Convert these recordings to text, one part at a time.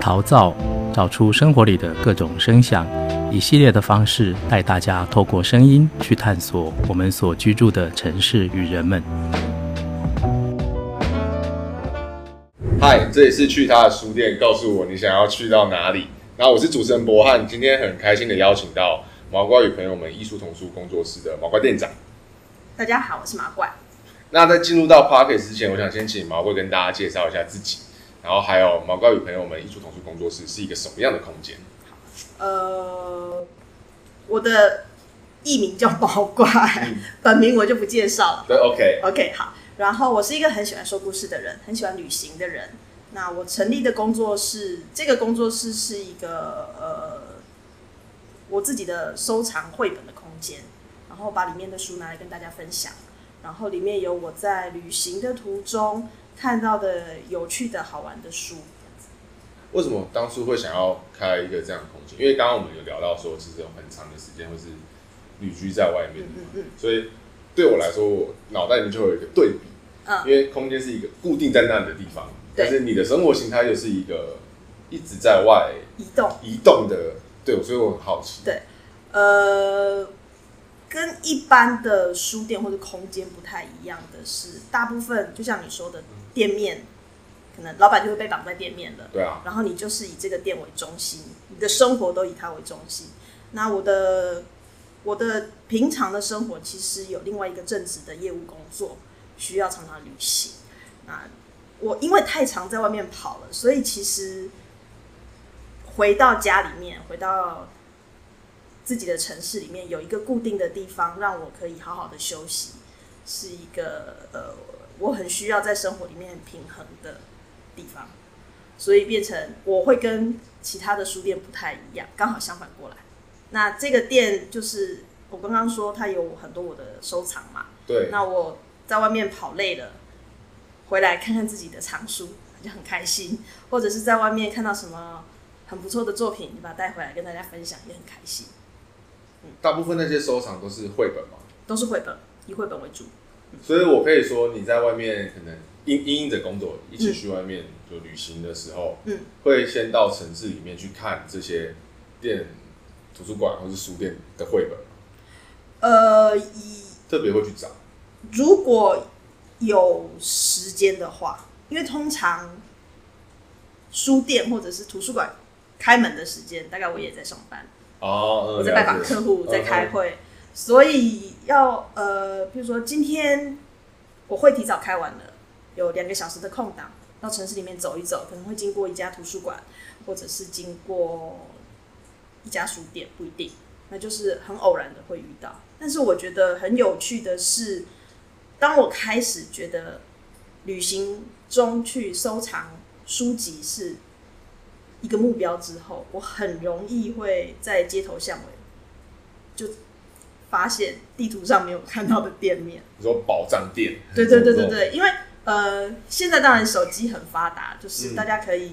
陶造，找出生活里的各种声响，一系列的方式带大家透过声音去探索我们所居住的城市与人们。嗨，这里是去他的书店，告诉我你想要去到哪里。然后我是主持人博翰，今天很开心的邀请到毛怪与朋友们艺术童书工作室的毛怪店长。大家好，我是毛怪。那在进入到 Podcast 之前，我想先请毛怪跟大家介绍一下自己。然后还有毛高与朋友们艺术童书工作室是一个什么样的空间？呃，我的艺名叫毛怪，嗯、本名我就不介绍了。对，OK，OK，、okay. okay, 好。然后我是一个很喜欢说故事的人，很喜欢旅行的人。那我成立的工作室，这个工作室是一个呃，我自己的收藏绘本的空间，然后把里面的书拿来跟大家分享。然后里面有我在旅行的途中。看到的有趣的好玩的书，为什么当初会想要开一个这样的空间？因为刚刚我们有聊到说，其实有很长的时间会是旅居在外面的，嗯嗯，所以对我来说，我脑袋里面就会有一个对比，嗯，因为空间是一个固定在那里的地方，但是你的生活形态又是一个一直在外移动。移动的，对，所以我很好奇，对，呃。跟一般的书店或者空间不太一样的是，大部分就像你说的，店面可能老板就会被绑在店面了，对啊，然后你就是以这个店为中心，你的生活都以它为中心。那我的我的平常的生活其实有另外一个正职的业务工作，需要常常旅行。那我因为太常在外面跑了，所以其实回到家里面，回到。自己的城市里面有一个固定的地方，让我可以好好的休息，是一个呃，我很需要在生活里面平衡的地方，所以变成我会跟其他的书店不太一样，刚好相反过来。那这个店就是我刚刚说，它有很多我的收藏嘛，对。那我在外面跑累了，回来看看自己的藏书，就很开心；或者是在外面看到什么很不错的作品，你把它带回来跟大家分享，也很开心。嗯大部分那些收藏都是绘本吗？都是绘本，以绘本为主。所以我可以说，你在外面可能因因应着工作一起去外面就旅行的时候，嗯，会先到城市里面去看这些店、图书馆或是书店的绘本。呃，以特别会去找。如果有时间的话，因为通常书店或者是图书馆开门的时间，大概我也在上班。哦，嗯、我在拜访客户，在开会，嗯、所以要呃，比如说今天我会提早开完了，有两个小时的空档，到城市里面走一走，可能会经过一家图书馆，或者是经过一家书店，不一定，那就是很偶然的会遇到。但是我觉得很有趣的是，当我开始觉得旅行中去收藏书籍是。一个目标之后，我很容易会在街头巷尾就发现地图上没有看到的店面。你说宝藏店？对对对对对，因为呃，现在当然手机很发达，就是大家可以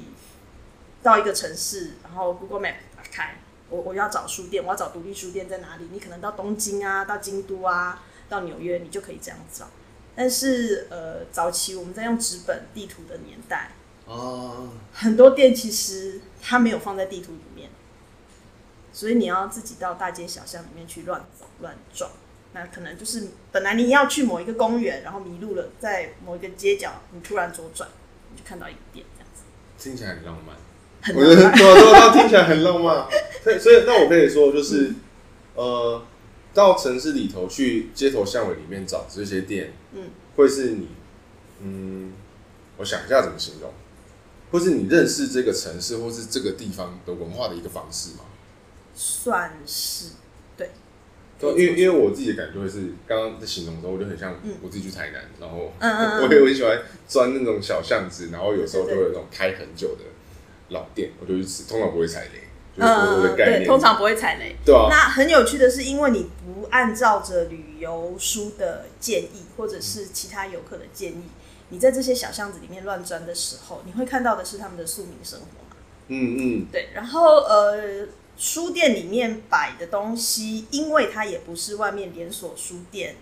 到一个城市，然后 Google Map 打开，我我要找书店，我要找独立书店在哪里？你可能到东京啊，到京都啊，到纽约，你就可以这样找。但是呃，早期我们在用纸本地图的年代。哦，很多店其实它没有放在地图里面，所以你要自己到大街小巷里面去乱走乱撞。那可能就是本来你要去某一个公园，然后迷路了，在某一个街角，你突然左转，你就看到一个店这样子。听起来很浪漫，很浪漫，对对对，听起来很浪漫。所以，所以那我可以说，就是、嗯、呃，到城市里头去街头巷尾里面找这些店，嗯，会是你，嗯，我想一下怎么形容。或是你认识这个城市，或是这个地方的文化的一个方式吗？算是，对。因为因为我自己的感觉会是，刚刚在形容的时候，我就很像我自己去台南，嗯、然后 我也很喜欢钻那种小巷子，然后有时候就会有那种开很久的老店，我就去吃，通常不会踩雷。嗯，对，通常不会踩雷。对啊。那很有趣的是，因为你不按照着旅游书的建议，或者是其他游客的建议。你在这些小巷子里面乱钻的时候，你会看到的是他们的宿民生活嘛？嗯嗯，对。然后呃，书店里面摆的东西，因为它也不是外面连锁书店，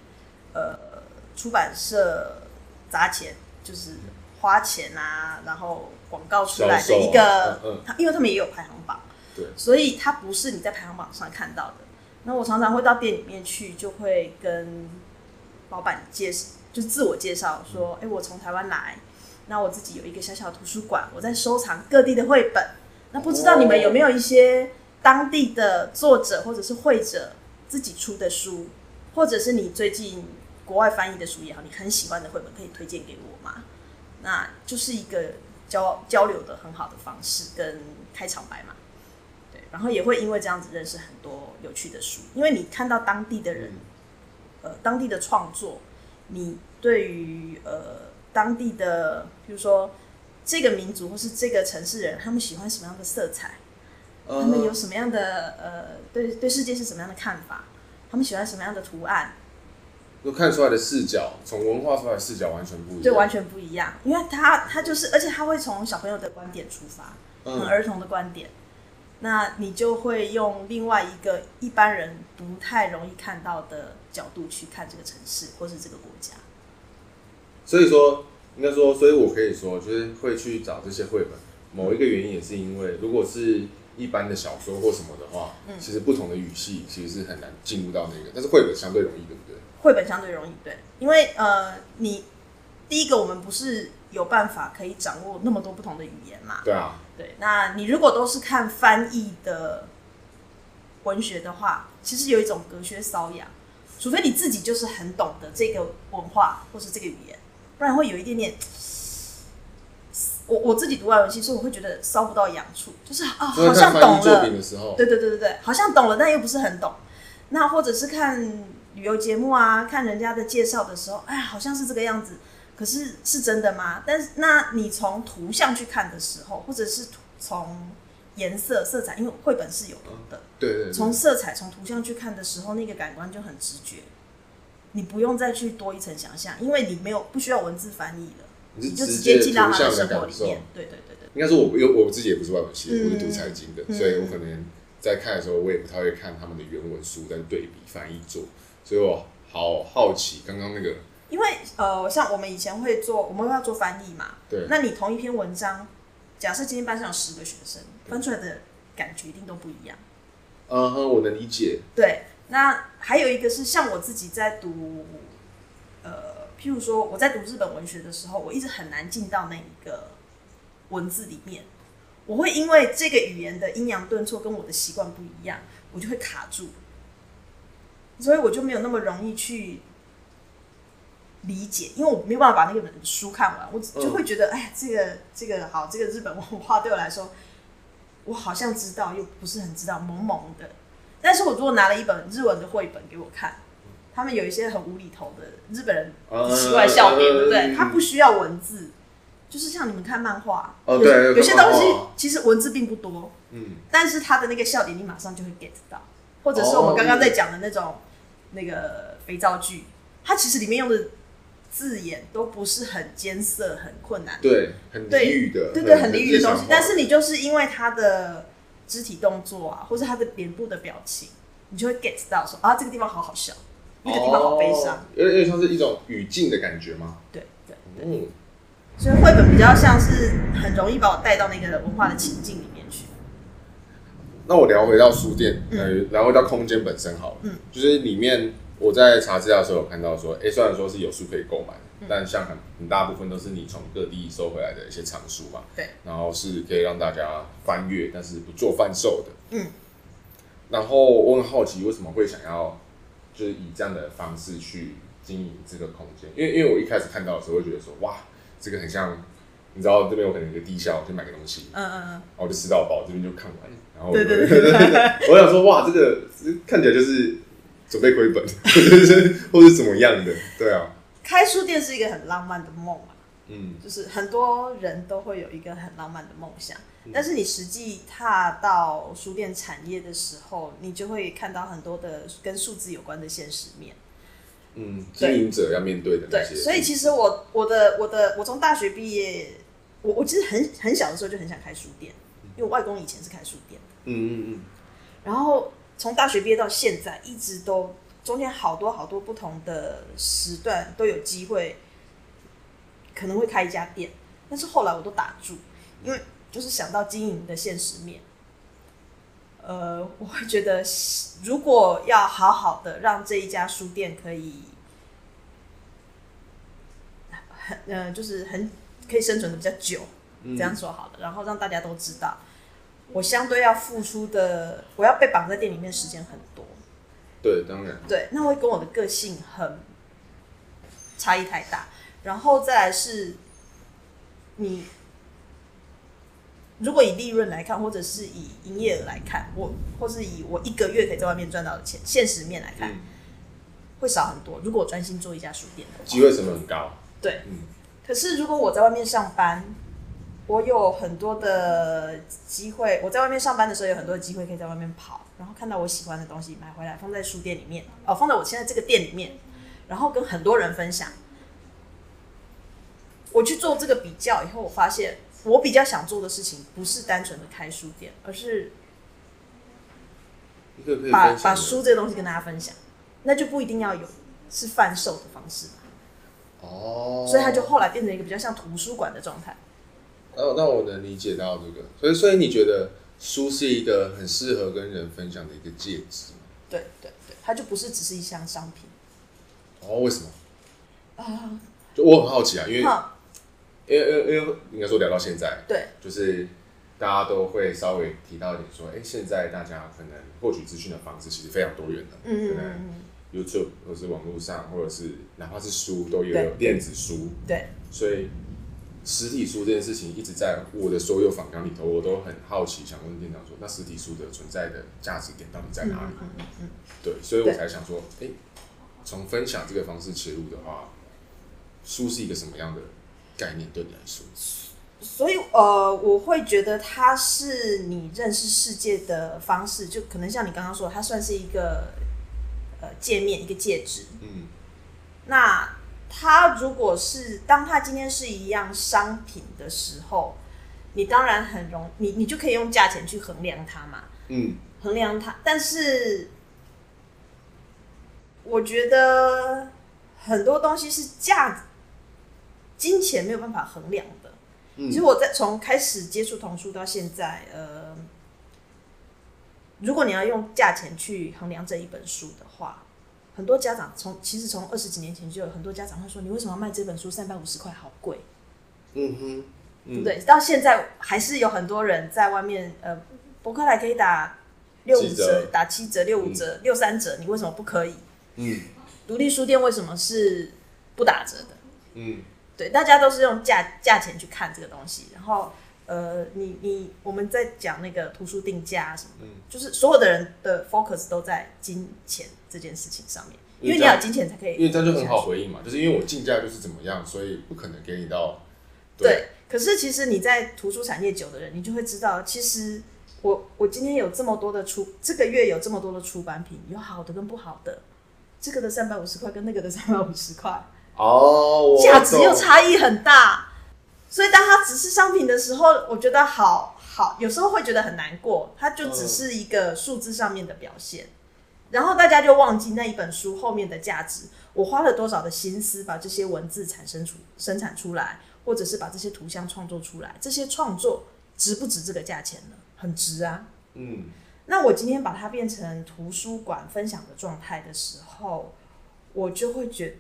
呃，出版社砸钱就是花钱啊，然后广告出来的一个，啊嗯嗯、因为他们也有排行榜，对，所以它不是你在排行榜上看到的。那我常常会到店里面去，就会跟老板介绍，就自我介绍说，哎、我从台湾来，那我自己有一个小小的图书馆，我在收藏各地的绘本。那不知道你们有没有一些当地的作者或者是绘者自己出的书，或者是你最近国外翻译的书也好，你很喜欢的绘本可以推荐给我吗？那就是一个交交流的很好的方式跟开场白嘛。对，然后也会因为这样子认识很多有趣的书，因为你看到当地的人，呃，当地的创作，你对于呃当地的，比如说这个民族或是这个城市人，他们喜欢什么样的色彩，他们有什么样的呃对对世界是什么样的看法，他们喜欢什么样的图案。都看出来的视角，从文化出来的视角完全不一样，对，完全不一样。因为他他就是，而且他会从小朋友的观点出发，很儿童的观点，嗯、那你就会用另外一个一般人不太容易看到的角度去看这个城市或是这个国家。所以说，应该说，所以我可以说，就是会去找这些绘本，某一个原因也是因为，如果是一般的小说或什么的话，嗯、其实不同的语系其实是很难进入到那个，但是绘本相对容易，对不对？绘本相对容易，对，因为呃，你第一个我们不是有办法可以掌握那么多不同的语言嘛？对啊，对，那你如果都是看翻译的文学的话，其实有一种隔靴搔痒，除非你自己就是很懂得这个文化或是这个语言，不然会有一点点。我我自己读外文系，所以我会觉得烧不到痒处，就是啊，好像懂了，对对对对对，好像懂了，但又不是很懂。那或者是看。旅游节目啊，看人家的介绍的时候，哎，好像是这个样子，可是是真的吗？但是，那你从图像去看的时候，或者是从颜色、色彩，因为绘本是有图的，对对，从色彩、从图像去看的时候，那个感官就很直觉，你不用再去多一层想象，因为你没有不需要文字翻译了，你就直接进到他的生活里面。对对对对，应该说我，我我自己也不是外文系，我是读财经的，所以我可能在看的时候，我也不太会看他们的原文书，在对比翻译做。所以我好好奇，刚刚那个，因为呃，像我们以前会做，我们要做翻译嘛。对。那你同一篇文章，假设今天班上有十个学生，翻出来的感觉一定都不一样。嗯哼，我能理解。对。那还有一个是，像我自己在读，呃，譬如说我在读日本文学的时候，我一直很难进到那一个文字里面，我会因为这个语言的阴阳顿挫跟我的习惯不一样，我就会卡住。所以我就没有那么容易去理解，因为我没有办法把那个本书看完，我就会觉得，哎，这个这个好，这个日本文化对我来说，我好像知道，又不是很知道，懵懵的。但是我如果拿了一本日文的绘本给我看，他们有一些很无厘头的日本人奇怪笑点，对不对？他不需要文字，就是像你们看漫画，有有些东西其实文字并不多，嗯，但是他的那个笑点，你马上就会 get 到。或者是我们刚刚在讲的那种那个肥皂剧，它其实里面用的字眼都不是很艰涩、很困难，对，很俚语的，对对，很俚语的东西。但是你就是因为他的肢体动作啊，或者他的脸部的表情，你就会 get 到说啊，这个地方好好笑，那个地方好悲伤，有点像是一种语境的感觉吗？对对对，嗯，所以绘本比较像是很容易把我带到那个文化的情境里面去。那我聊回到书店，呃、嗯，聊回到空间本身好了。嗯，就是里面我在查资料的时候有看到说，哎、欸，虽然说是有书可以购买，嗯、但像很很大部分都是你从各地收回来的一些藏书嘛。对。然后是可以让大家翻阅，但是不做贩售的。嗯。然后我很好奇，为什么会想要就是以这样的方式去经营这个空间？因为因为我一开始看到的时候会觉得说，哇，这个很像，你知道这边有可能有个低消，我去买个东西，嗯嗯嗯，然后我就吃到饱，这边就看完。然后对对对，我想说，哇，这个看起来就是准备亏本，或者怎么样的？对啊，开书店是一个很浪漫的梦啊，嗯，就是很多人都会有一个很浪漫的梦想，嗯、但是你实际踏到书店产业的时候，你就会看到很多的跟数字有关的现实面。嗯，经营者要面对的。对，所以其实我我的我的我从大学毕业，我我其实很很小的时候就很想开书店。因为我外公以前是开书店的，嗯嗯嗯，然后从大学毕业到现在，一直都中间好多好多不同的时段都有机会，可能会开一家店。但是后来我都打住，因为就是想到经营的现实面，呃，我会觉得如果要好好的让这一家书店可以很呃，就是很可以生存的比较久，这样说好了，然后让大家都知道，我相对要付出的，我要被绑在店里面时间很多。对，当然。对，那会跟我的个性很差异太大。然后再来是，你如果以利润来看，或者是以营业额来看，我或是以我一个月可以在外面赚到的钱，现实面来看，嗯、会少很多。如果我专心做一家书店的话，机会成本很高。对，嗯。可是如果我在外面上班，我有很多的机会。我在外面上班的时候，有很多的机会可以在外面跑。然后看到我喜欢的东西买回来，放在书店里面，哦，放在我现在这个店里面，然后跟很多人分享。我去做这个比较以后，我发现我比较想做的事情不是单纯的开书店，而是把把书这个东西跟大家分享，那就不一定要有是贩售的方式。哦，所以它就后来变成一个比较像图书馆的状态。那，那我能理解到这个，所以所以你觉得？书是一个很适合跟人分享的一个介质。对对对，它就不是只是一项商品。哦，为什么？啊、呃，就我很好奇啊，因为，因为，因为，因为应该说聊到现在，对，就是大家都会稍微提到一点说，哎，现在大家可能获取资讯的方式其实非常多元的，嗯，可能 YouTube 或者是网络上，或者是哪怕是书都有电子书，对，所以。实体书这件事情一直在我的所有访谈里头，我都很好奇，想问店长说：那实体书的存在的价值点到底在哪里？嗯嗯嗯、对，所以我才想说，哎，从分享这个方式切入的话，书是一个什么样的概念对你来说？所以，呃，我会觉得它是你认识世界的方式，就可能像你刚刚说，它算是一个呃界面，一个介质。嗯，那。它如果是当它今天是一样商品的时候，你当然很容你你就可以用价钱去衡量它嘛，嗯，衡量它。但是我觉得很多东西是价金钱没有办法衡量的。嗯，其实我在从开始接触童书到现在，呃，如果你要用价钱去衡量这一本书的话。很多家长从其实从二十几年前就有很多家长会说：“你为什么要卖这本书三百五十块？好贵。”嗯哼，对不对？到现在还是有很多人在外面，呃，博客来可以打六五折、打七折、六五折、六三折，你为什么不可以？嗯，独立书店为什么是不打折的？嗯，对，大家都是用价价钱去看这个东西，然后。呃，你你我们在讲那个图书定价什么的，嗯，就是所有的人的 focus 都在金钱这件事情上面，因为你要有金钱才可以，因为这样就很好回应嘛，就是因为我进价就是怎么样，所以不可能给你到对。对，可是其实你在图书产业久的人，你就会知道，其实我我今天有这么多的出，这个月有这么多的出版品，有好的跟不好的，这个的三百五十块跟那个的三百五十块，哦，价值又差异很大。所以，当它只是商品的时候，我觉得好好，有时候会觉得很难过。它就只是一个数字上面的表现，然后大家就忘记那一本书后面的价值。我花了多少的心思把这些文字产生出、生产出来，或者是把这些图像创作出来，这些创作值不值这个价钱呢？很值啊。嗯。那我今天把它变成图书馆分享的状态的时候，我就会觉得。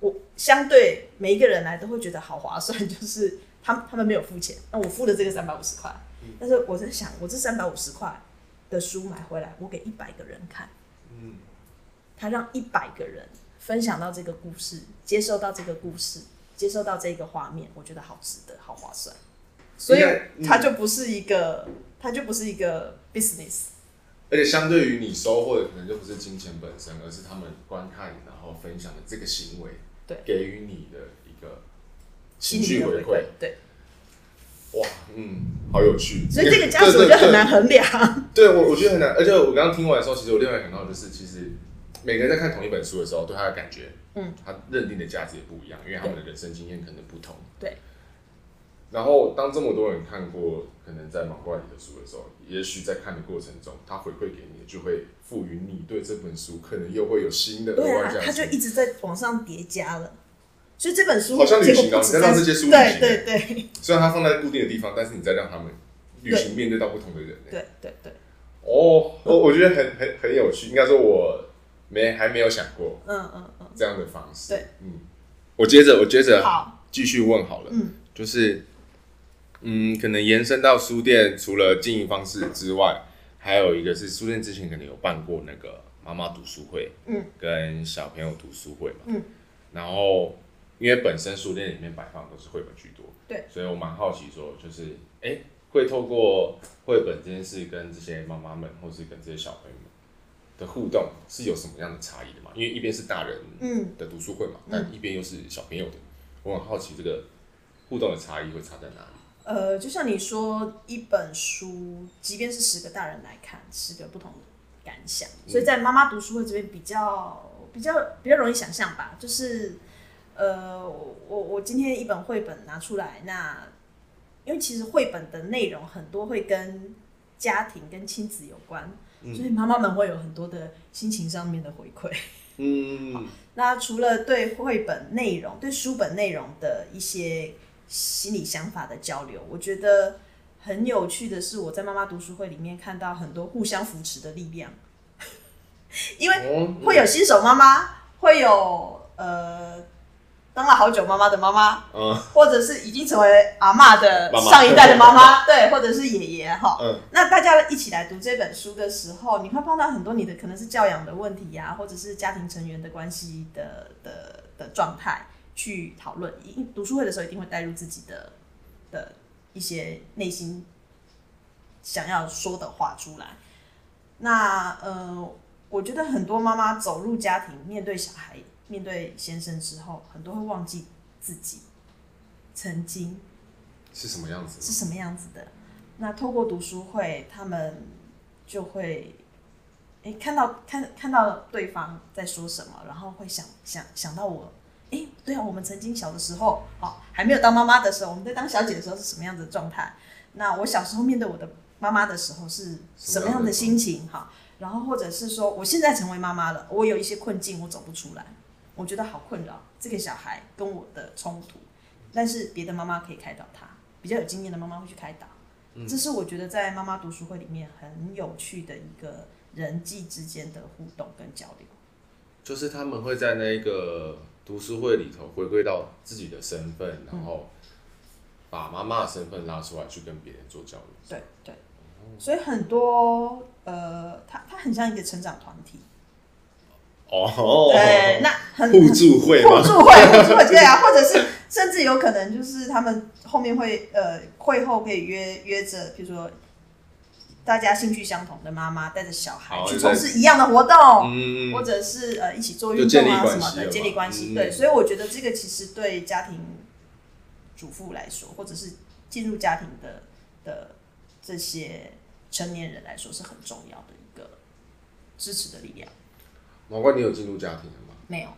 我相对每一个人来都会觉得好划算，就是他们他们没有付钱，那我付了这个三百五十块，但是我在想，我这三百五十块的书买回来，我给一百个人看，嗯，他让一百个人分享到这个故事，接受到这个故事，接受到这个画面，我觉得好值得，好划算，所以它就不是一个，它就不是一个 business。而且相对于你收获的，可能就不是金钱本身，而是他们观看然后分享的这个行为。给予你的一个情绪回馈，对，哇，嗯，好有趣。所以这个价值我觉得很难衡量。对，我我觉得很难。而且我刚刚听完的时候，其实我另外想到的就是，其实每个人在看同一本书的时候，对他的感觉，嗯，他认定的价值也不一样，因为他们的人生经验可能不同。对。然后，当这么多人看过可能在毛怪里的书的时候，也许在看的过程中，他回馈给你，就会赋予你对这本书可能又会有新的额外价值。对啊，他就一直在往上叠加了。所以这本书好像旅行哦，你在让这些书旅行。对对对，虽然它放在固定的地方，但是你在让他们旅行，面对到不同的人。对对对。哦，我我觉得很很很有趣，应该说我没还没有想过，嗯嗯嗯，这样的方式。对，嗯，我接着我接着好继续问好了，嗯，就是嗯，可能延伸到书店，除了经营方式之外，还有一个是书店之前可能有办过那个妈妈读书会，嗯，跟小朋友读书会嘛，嗯，然后因为本身书店里面摆放都是绘本居多，对，所以我蛮好奇说，就是哎。欸会透过绘本这件事跟这些妈妈们，或是跟这些小朋友们的互动，是有什么样的差异的嘛？因为一边是大人的读书会嘛，嗯、但一边又是小朋友的，我很好奇这个互动的差异会差在哪里？呃，就像你说，一本书，即便是十个大人来看，十个不同的感想，所以在妈妈读书会这边比较比较比较容易想象吧。就是呃，我我今天一本绘本拿出来，那。因为其实绘本的内容很多会跟家庭跟亲子有关，嗯、所以妈妈们会有很多的心情上面的回馈。嗯，那除了对绘本内容、对书本内容的一些心理想法的交流，我觉得很有趣的是，我在妈妈读书会里面看到很多互相扶持的力量，因为会有新手妈妈，会有呃。当了好久妈妈的妈妈，嗯，或者是已经成为阿妈的上一代的妈妈，对，或者是爷爷哈，嗯，那大家一起来读这本书的时候，你会碰到很多你的可能是教养的问题呀、啊，或者是家庭成员的关系的的的状态去讨论。读书会的时候，一定会带入自己的的一些内心想要说的话出来。那呃，我觉得很多妈妈走入家庭，面对小孩。面对先生之后，很多会忘记自己曾经是什么样子，是什么样子的。那透过读书会，他们就会诶看到看看到对方在说什么，然后会想想想到我，诶，对啊，我们曾经小的时候，哦，还没有当妈妈的时候，我们在当小姐的时候是什么样子的状态？那我小时候面对我的妈妈的时候是什么样的心情？哈，然后或者是说，我现在成为妈妈了，我有一些困境，我走不出来。我觉得好困扰，这个小孩跟我的冲突，但是别的妈妈可以开导他，比较有经验的妈妈会去开导。嗯，这是我觉得在妈妈读书会里面很有趣的一个人际之间的互动跟交流。就是他们会在那个读书会里头回归到自己的身份，然后把妈妈的身份拉出来去跟别人做交流。对对，所以很多呃，他他很像一个成长团体。哦，对，那很互助会，互助会，互助会，对啊，或者是甚至有可能就是他们后面会呃会后可以约约着，比如说大家兴趣相同的妈妈带着小孩去从事一样的活动，嗯，或者是呃一起做运动啊什么的，建立关系。对，所以我觉得这个其实对家庭主妇来说，或者是进入家庭的的这些成年人来说，是很重要的一个支持的力量。毛怪，你有进入家庭了吗？没有。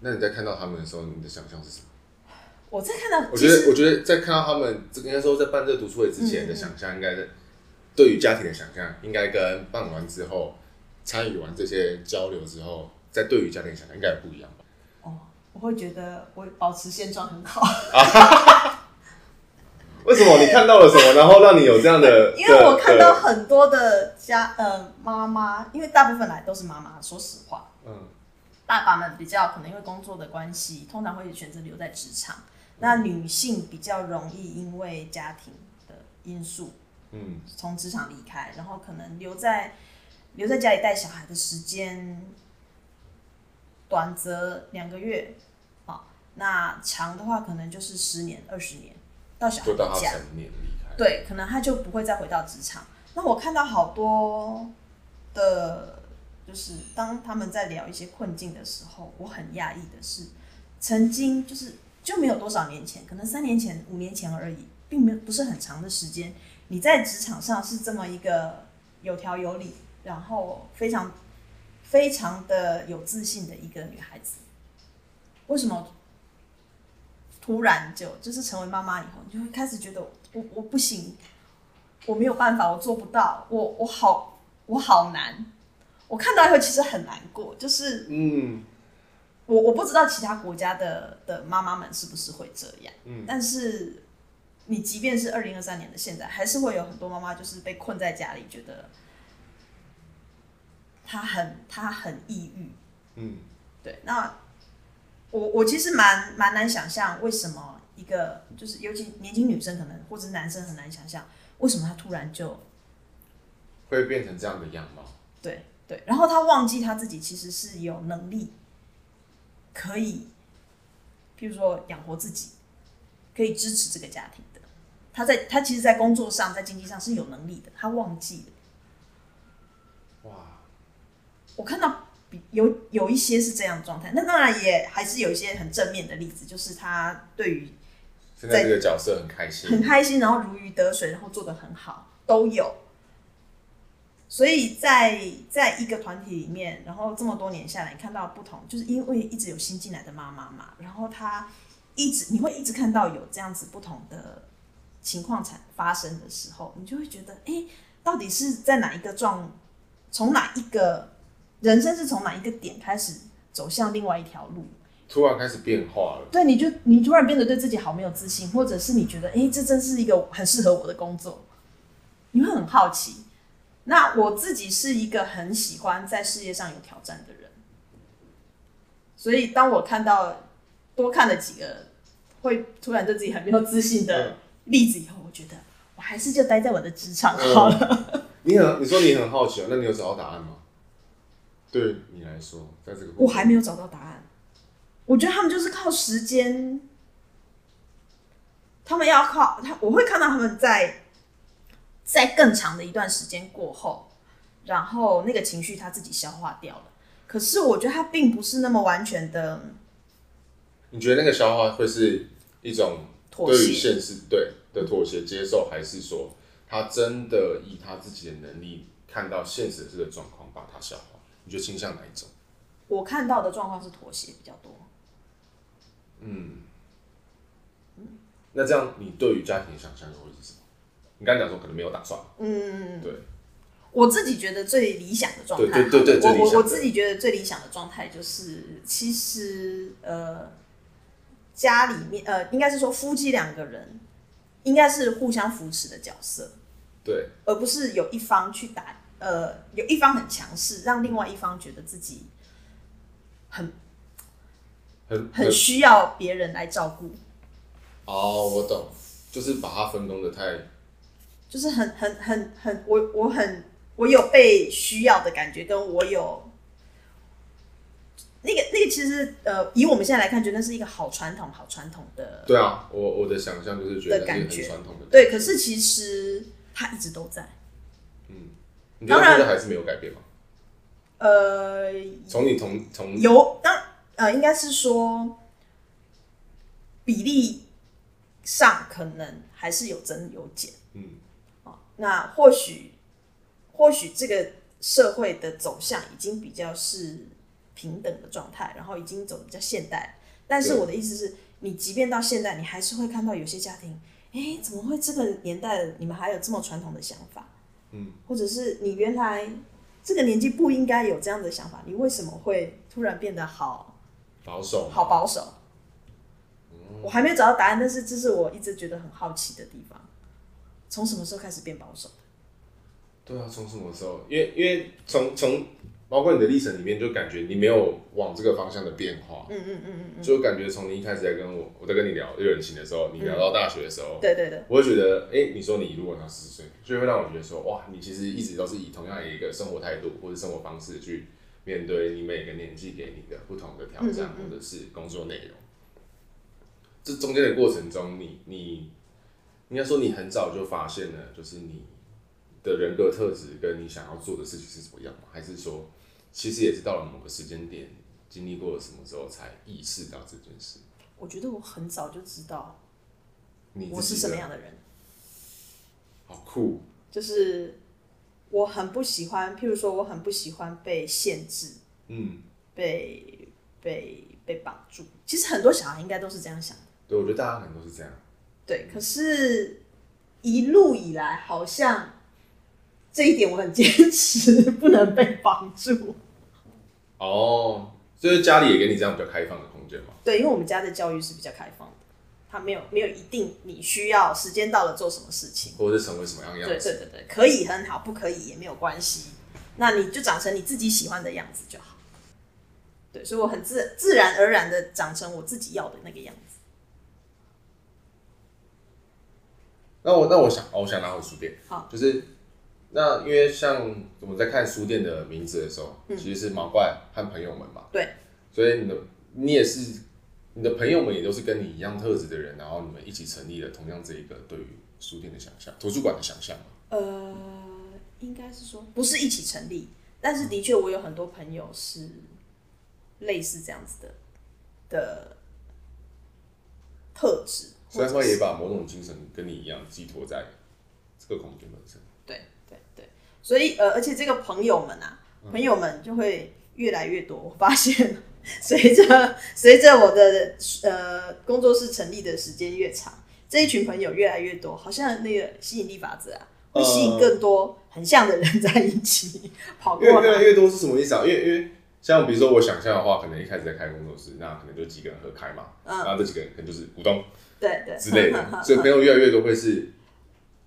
那你在看到他们的时候，你的想象是什么？我在看到，我觉得，我觉得在看到他们，这应该说在办这个读书会之前的想象，应该是对于家庭的想象，应该跟办完之后、参与完这些交流之后，在对于家庭的想象应该也不一样吧？哦，我会觉得我保持现状很好。为什么？你看到了什么，然后让你有这样的？因为我看到很多的家呃妈妈，因为大部分来都是妈妈。说实话，嗯，爸爸们比较可能因为工作的关系，通常会选择留在职场。那女性比较容易因为家庭的因素，嗯，从职场离开，然后可能留在留在家里带小孩的时间，短则两个月，好，那长的话可能就是十年、二十年。到小孩的家，对，可能他就不会再回到职场。那我看到好多的，就是当他们在聊一些困境的时候，我很讶异的是，曾经就是就没有多少年前，可能三年前、五年前而已，并没有不是很长的时间。你在职场上是这么一个有条有理，然后非常非常的有自信的一个女孩子，为什么？突然就就是成为妈妈以后，你就会开始觉得我我不行，我没有办法，我做不到，我我好我好难。我看到以后其实很难过，就是嗯，我我不知道其他国家的的妈妈们是不是会这样，嗯，但是你即便是二零二三年的现在，还是会有很多妈妈就是被困在家里，觉得她很她很抑郁，嗯，对。那我我其实蛮蛮难想象，为什么一个就是尤其年轻女生可能或者男生很难想象，为什么他突然就会变成这样的样貌？对对，然后他忘记他自己其实是有能力。可以，譬如说养活自己，可以支持这个家庭的。他在他其实，在工作上，在经济上是有能力的。他忘记了。哇！我看到有有一些是这样状态，那当然也还是有一些很正面的例子，就是他对于现在这个角色很开心，很开心，然后如鱼得水，然后做的很好，都有。所以在在一个团体里面，然后这么多年下来，你看到不同，就是因为一直有新进来的妈妈嘛，然后她一直你会一直看到有这样子不同的情况产发生的时候，你就会觉得，哎，到底是在哪一个状，从哪一个人生是从哪一个点开始走向另外一条路，突然开始变化了。对，你就你突然变得对自己好没有自信，或者是你觉得，哎，这真是一个很适合我的工作，你会很好奇。那我自己是一个很喜欢在事业上有挑战的人，所以当我看到多看了几个会突然对自己很没有自信的例子以后，我觉得我还是就待在我的职场好了。嗯、你很你说你很好奇啊，那你有找到答案吗？对你来说，在这个我还没有找到答案。我觉得他们就是靠时间，他们要靠他，我会看到他们在。在更长的一段时间过后，然后那个情绪他自己消化掉了。可是我觉得他并不是那么完全的。你觉得那个消化会是一种对于现实对的妥协接受，还是说他真的以他自己的能力看到现实的这个状况把它消化？你觉得倾向哪一种？我看到的状况是妥协比较多。嗯，那这样你对于家庭的想象又会是什么？你刚才讲说可能没有打算，嗯，对，我自己觉得最理想的状态，对对对对，我我自己觉得最理想的状态就是，其实呃，家里面呃，应该是说夫妻两个人应该是互相扶持的角色，对，而不是有一方去打，呃，有一方很强势，让另外一方觉得自己很很很需要别人来照顾。哦，我懂，就是把它分工的太。就是很很很很，我我很我有被需要的感觉，跟我有那个那个，其实呃，以我们现在来看，觉得是一个好传统、好传统的。对啊，我我的想象就是觉得是很传统的感觉。对，可是其实它一直都在。嗯，你觉得现在还是没有改变吗？呃，从你从从有当呃，应该是说比例上可能还是有增有减。嗯。那或许，或许这个社会的走向已经比较是平等的状态，然后已经走比较现代。但是我的意思是，你即便到现在，你还是会看到有些家庭，哎，怎么会这个年代你们还有这么传统的想法？嗯，或者是你原来这个年纪不应该有这样的想法，你为什么会突然变得好保守？好保守。嗯，我还没有找到答案，但是这是我一直觉得很好奇的地方。从什么时候开始变保守的？对啊，从什么时候？因为因为从从包括你的历程里面，就感觉你没有往这个方向的变化。嗯嗯嗯嗯，就感觉从你一开始在跟我我在跟你聊热人行的时候，你聊到大学的时候，对对对，我会觉得，哎、欸，你说你如果到四十岁，就会让我觉得说，哇，你其实一直都是以同样的一个生活态度或者生活方式去面对你每个年纪给你的不同的挑战或者是工作内容。这中间的过程中，你你。应该说，你很早就发现了，就是你的人格特质跟你想要做的事情是怎么样吗？还是说，其实也是到了某个时间点，经历过了什么之后，才意识到这件事？我觉得我很早就知道，我是什么样的人。好酷！就是我很不喜欢，譬如说，我很不喜欢被限制，嗯，被被被绑住。其实很多小孩应该都是这样想的。对，我觉得大家可能都是这样。对，可是，一路以来，好像这一点我很坚持，不能被绑住。哦，就是家里也给你这样比较开放的空间嘛？对，因为我们家的教育是比较开放的，他没有没有一定你需要时间到了做什么事情，或者是成为什么样的样子。对对对对，可以很好，不可以也没有关系。那你就长成你自己喜欢的样子就好。对，所以我很自自然而然的长成我自己要的那个样子。那我那我想，我想拿回书店，好，就是那因为像我们在看书店的名字的时候，嗯、其实是毛怪和朋友们嘛，对，所以你的你也是你的朋友们也都是跟你一样特质的人，然后你们一起成立了同样这一个对于书店的想象、图书馆的想象。呃，应该是说不是一起成立，但是的确我有很多朋友是类似这样子的的特质。所以说也把某种精神跟你一样寄托在这个空间本身。对，所以呃，而且这个朋友们啊，朋友们就会越来越多。我发现，随着随着我的呃工作室成立的时间越长，这一群朋友越来越多，好像那个吸引力法则啊，会吸引更多很像的人在一起跑过来。越来越多是什么意思啊？因为因为像比如说我想象的话，可能一开始在开工作室，那可能就几个人合开嘛，嗯、然后这几个人可能就是股东。对对之类的，所以朋友越来越多会是，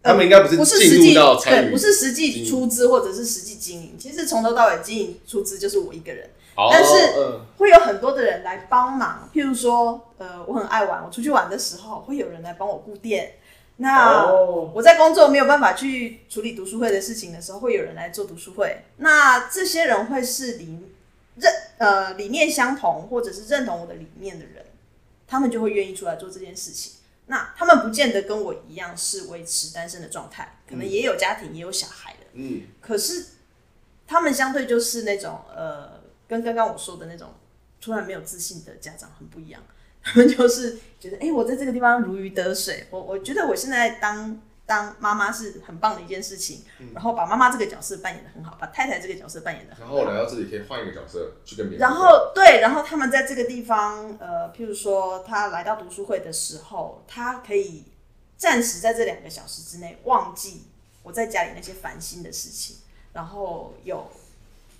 他们应该不是进入到参与，不是实际出资或者是实际经营。其实从头到尾经营出资就是我一个人，但是会有很多的人来帮忙。譬如说，呃，我很爱玩，我出去玩的时候会有人来帮我顾店。那我在工作没有办法去处理读书会的事情的时候，会有人来做读书会。那这些人会是理认呃理念相同或者是认同我的理念的人。他们就会愿意出来做这件事情。那他们不见得跟我一样是维持单身的状态，可能也有家庭，也有小孩的。嗯。可是他们相对就是那种呃，跟刚刚我说的那种突然没有自信的家长很不一样。他们就是觉得，哎、欸，我在这个地方如鱼得水。我我觉得我现在当。当妈妈是很棒的一件事情，嗯、然后把妈妈这个角色扮演的很好，把太太这个角色扮演的很好。然后来到这里可以换一个角色去跟别人。然后对，然后他们在这个地方，呃，譬如说他来到读书会的时候，他可以暂时在这两个小时之内忘记我在家里那些烦心的事情，然后有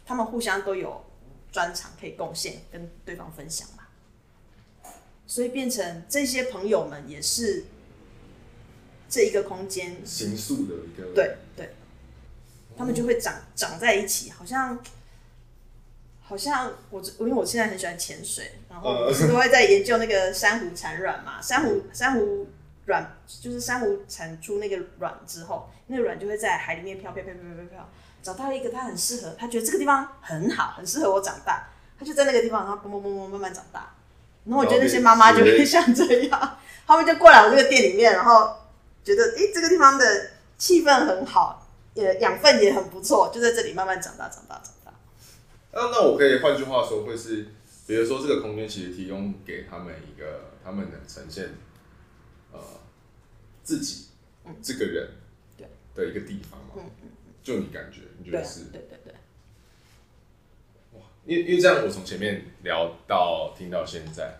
他们互相都有专长可以贡献跟对方分享嘛，所以变成这些朋友们也是。这一个空间，形塑的一个，对对，他们就会长长在一起，好像好像我因为我现在很喜欢潜水，然后我都会在研究那个珊瑚产卵嘛，珊瑚珊瑚卵就是珊瑚产出那个卵之后，那个卵就会在海里面飘飘飘飘飘飘，找到一个它很适合，它觉得这个地方很好，很适合我长大，它就在那个地方，然后嘣嘣嘣嘣慢慢长大。然后我觉得那些妈妈就会像这样，他们就过来我这个店里面，然后。觉得诶，这个地方的气氛很好，也养分也很不错，就在这里慢慢长大，长大，长大。那那我可以换句话说，会是，比如说这个空间其实提供给他们一个，他们能呈现，呃，自己这个人对的一个地方嘛。嗯嗯嗯。就你感觉，你觉得是？对对对。哇，因为因为这样，我从前面聊到听到现在。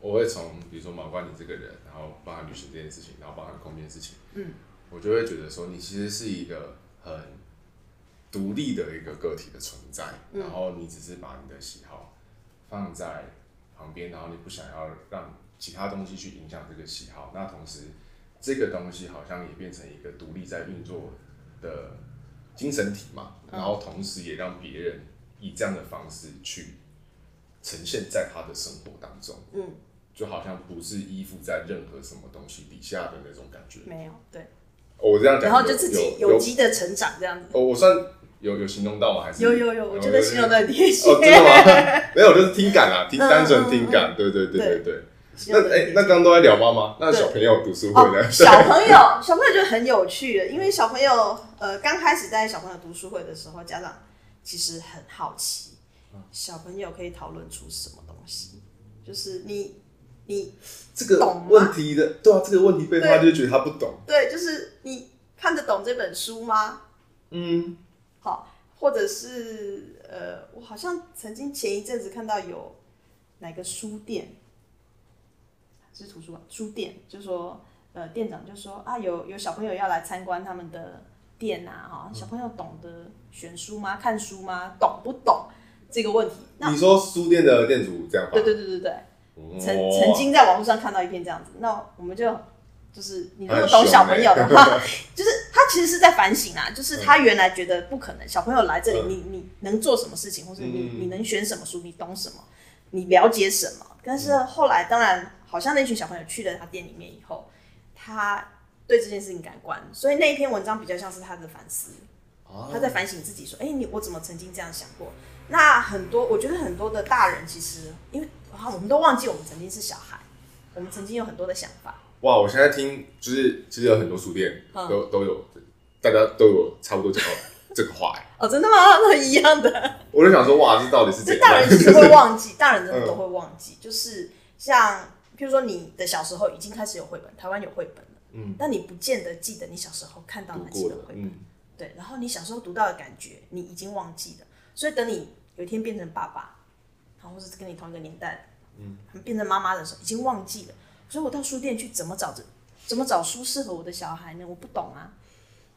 我会从比如说马冠你这个人，然后帮他旅行这件事情，然后帮他空间事情，嗯，我就会觉得说你其实是一个很独立的一个个体的存在，嗯，然后你只是把你的喜好放在旁边，然后你不想要让其他东西去影响这个喜好，那同时这个东西好像也变成一个独立在运作的精神体嘛，然后同时也让别人以这样的方式去呈现在他的生活当中，嗯。就好像不是依附在任何什么东西底下的那种感觉。没有，对。我这样讲，然后就自己有机的成长这样子。哦，我算有有形容到吗？还是有有有？我觉得形容的很贴切。哦，真的吗？没有，就是听感啊，听单纯听感。对对对对对。那哎，那刚刚都在聊妈妈，那小朋友读书会呢？小朋友，小朋友就很有趣了，因为小朋友呃刚开始在小朋友读书会的时候，家长其实很好奇，小朋友可以讨论出什么东西，就是你。你这个问题的对啊，这个问题被他就觉得他不懂。对，就是你看得懂这本书吗？嗯，好，或者是呃，我好像曾经前一阵子看到有哪个书店，是图书馆书店，就说呃，店长就说啊，有有小朋友要来参观他们的店啊，哈，小朋友懂得选书吗？看书吗？懂不懂？这个问题。那你说书店的店主这样？对对对对对，哦、曾曾经在网络上看到一篇这样子，那我们就就是你如果懂小朋友的话，欸、就是他其实是在反省啊，就是他原来觉得不可能，小朋友来这里，嗯、你你能做什么事情，或者你你能选什么书，你懂什么，你了解什么？但是后来当然，好像那群小朋友去了他店里面以后，他对这件事情改观，所以那一篇文章比较像是他的反思。他在反省自己，说：“哎、欸，你我怎么曾经这样想过？”那很多，我觉得很多的大人其实，因为我们都忘记我们曾经是小孩，我们曾经有很多的想法。哇！我现在听，就是其实有很多书店都、嗯、都有，大家都有差不多这个这个话。哦，真的吗？都一样的。我就想说，哇，这到底是怎样？大人其实会忘记，大人真的都会忘记。嗯、就是像，譬如说，你的小时候已经开始有绘本，台湾有绘本了，嗯，但你不见得记得你小时候看到哪几本绘本。对，然后你小时候读到的感觉，你已经忘记了，所以等你有一天变成爸爸，然后或是跟你同一个年代，嗯，变成妈妈的时候，已经忘记了。所以我到书店去，怎么找着，怎么找书适合我的小孩呢？我不懂啊，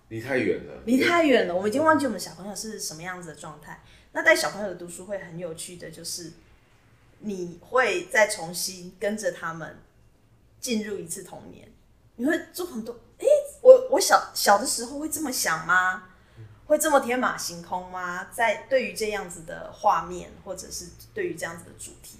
离太远了，离太远了，我们已经忘记我们小朋友是什么样子的状态。那带小朋友的读书会很有趣的就是，你会再重新跟着他们进入一次童年，你会做很多。哎，我我小小的时候会这么想吗？会这么天马行空吗？在对于这样子的画面，或者是对于这样子的主题，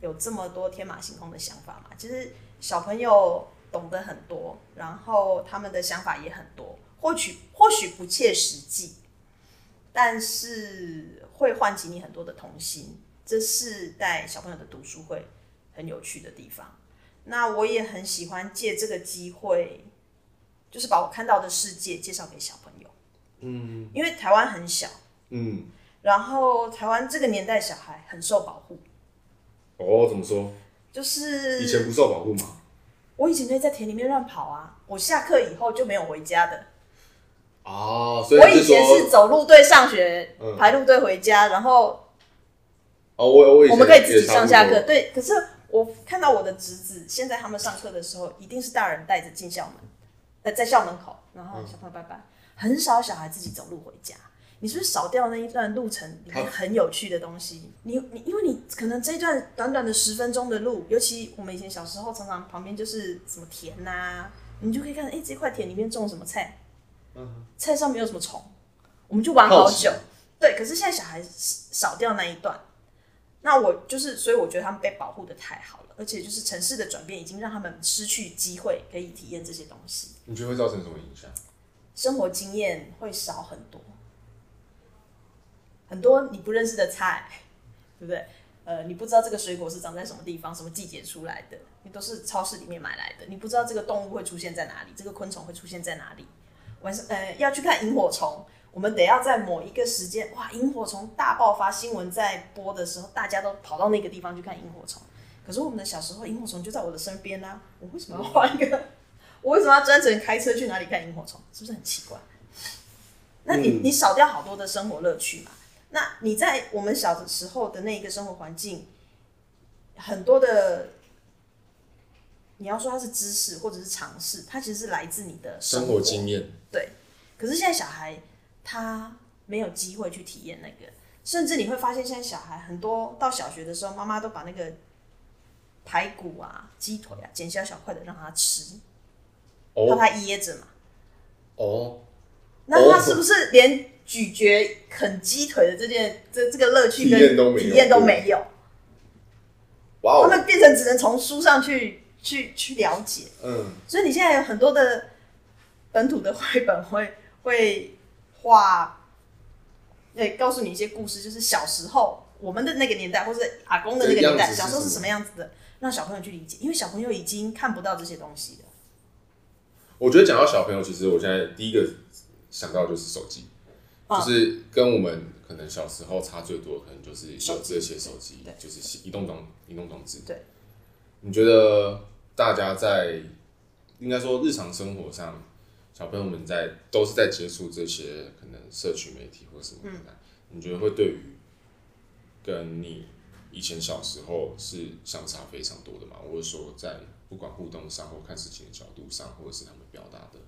有这么多天马行空的想法吗？其实小朋友懂得很多，然后他们的想法也很多，或许或许不切实际，但是会唤起你很多的童心。这是带小朋友的读书会很有趣的地方。那我也很喜欢借这个机会。就是把我看到的世界介绍给小朋友，嗯，因为台湾很小，嗯，然后台湾这个年代小孩很受保护。哦，怎么说？就是以前不受保护吗？我以前可以在田里面乱跑啊，我下课以后就没有回家的。哦，所以我以前是走路队上学，嗯、排路队回家，然后哦，我我我们可以自己上下课，对。可是我看到我的侄子，现在他们上课的时候，一定是大人带着进校门。在校门口，然后小朋友拜拜，嗯、很少小孩自己走路回家。你是不是少掉那一段路程里面很有趣的东西？你你，因为你可能这一段短短的十分钟的路，尤其我们以前小时候，常常旁边就是什么田呐、啊，你就可以看，哎、欸，这块田里面种什么菜？嗯，菜上没有什么虫，我们就玩好久。对，可是现在小孩少掉那一段，那我就是，所以我觉得他们被保护的太好了。而且就是城市的转变，已经让他们失去机会可以体验这些东西。你觉得会造成什么影响？生活经验会少很多，很多你不认识的菜，对不对？呃，你不知道这个水果是长在什么地方、什么季节出来的，你都是超市里面买来的。你不知道这个动物会出现在哪里，这个昆虫会出现在哪里。晚上呃要去看萤火虫，我们得要在某一个时间，哇，萤火虫大爆发，新闻在播的时候，大家都跑到那个地方去看萤火虫。可是我们的小时候，萤火虫就在我的身边啊！我为什么要换一个？我为什么要专程开车去哪里看萤火虫？是不是很奇怪？那你你少掉好多的生活乐趣嘛？那你在我们小的时候的那一个生活环境，很多的，你要说它是知识或者是尝试，它其实是来自你的生活，生活经验。对。可是现在小孩他没有机会去体验那个，甚至你会发现现在小孩很多到小学的时候，妈妈都把那个。排骨啊，鸡腿啊，剪小小块的让他吃，怕他噎着嘛。哦，那他是不是连咀嚼啃鸡腿的这件这这个乐趣跟体验都没有？哇！他们变成只能从书上去去去了解。嗯，所以你现在有很多的本土的绘本会会画，对，告诉你一些故事，就是小时候我们的那个年代，或是阿公的那个年代，小时候是什么样子的。让小朋友去理解，因为小朋友已经看不到这些东西了。我觉得讲到小朋友，其实我现在第一个想到就是手机，哦、就是跟我们可能小时候差最多，可能就是有这些手机，就是移动装移动装置。对，你觉得大家在应该说日常生活上，小朋友们在都是在接触这些可能社群媒体或什么的，嗯、你觉得会对于跟你？以前小时候是相差非常多的嘛，或者说在不管互动上或看事情的角度上，或者是他们表达的，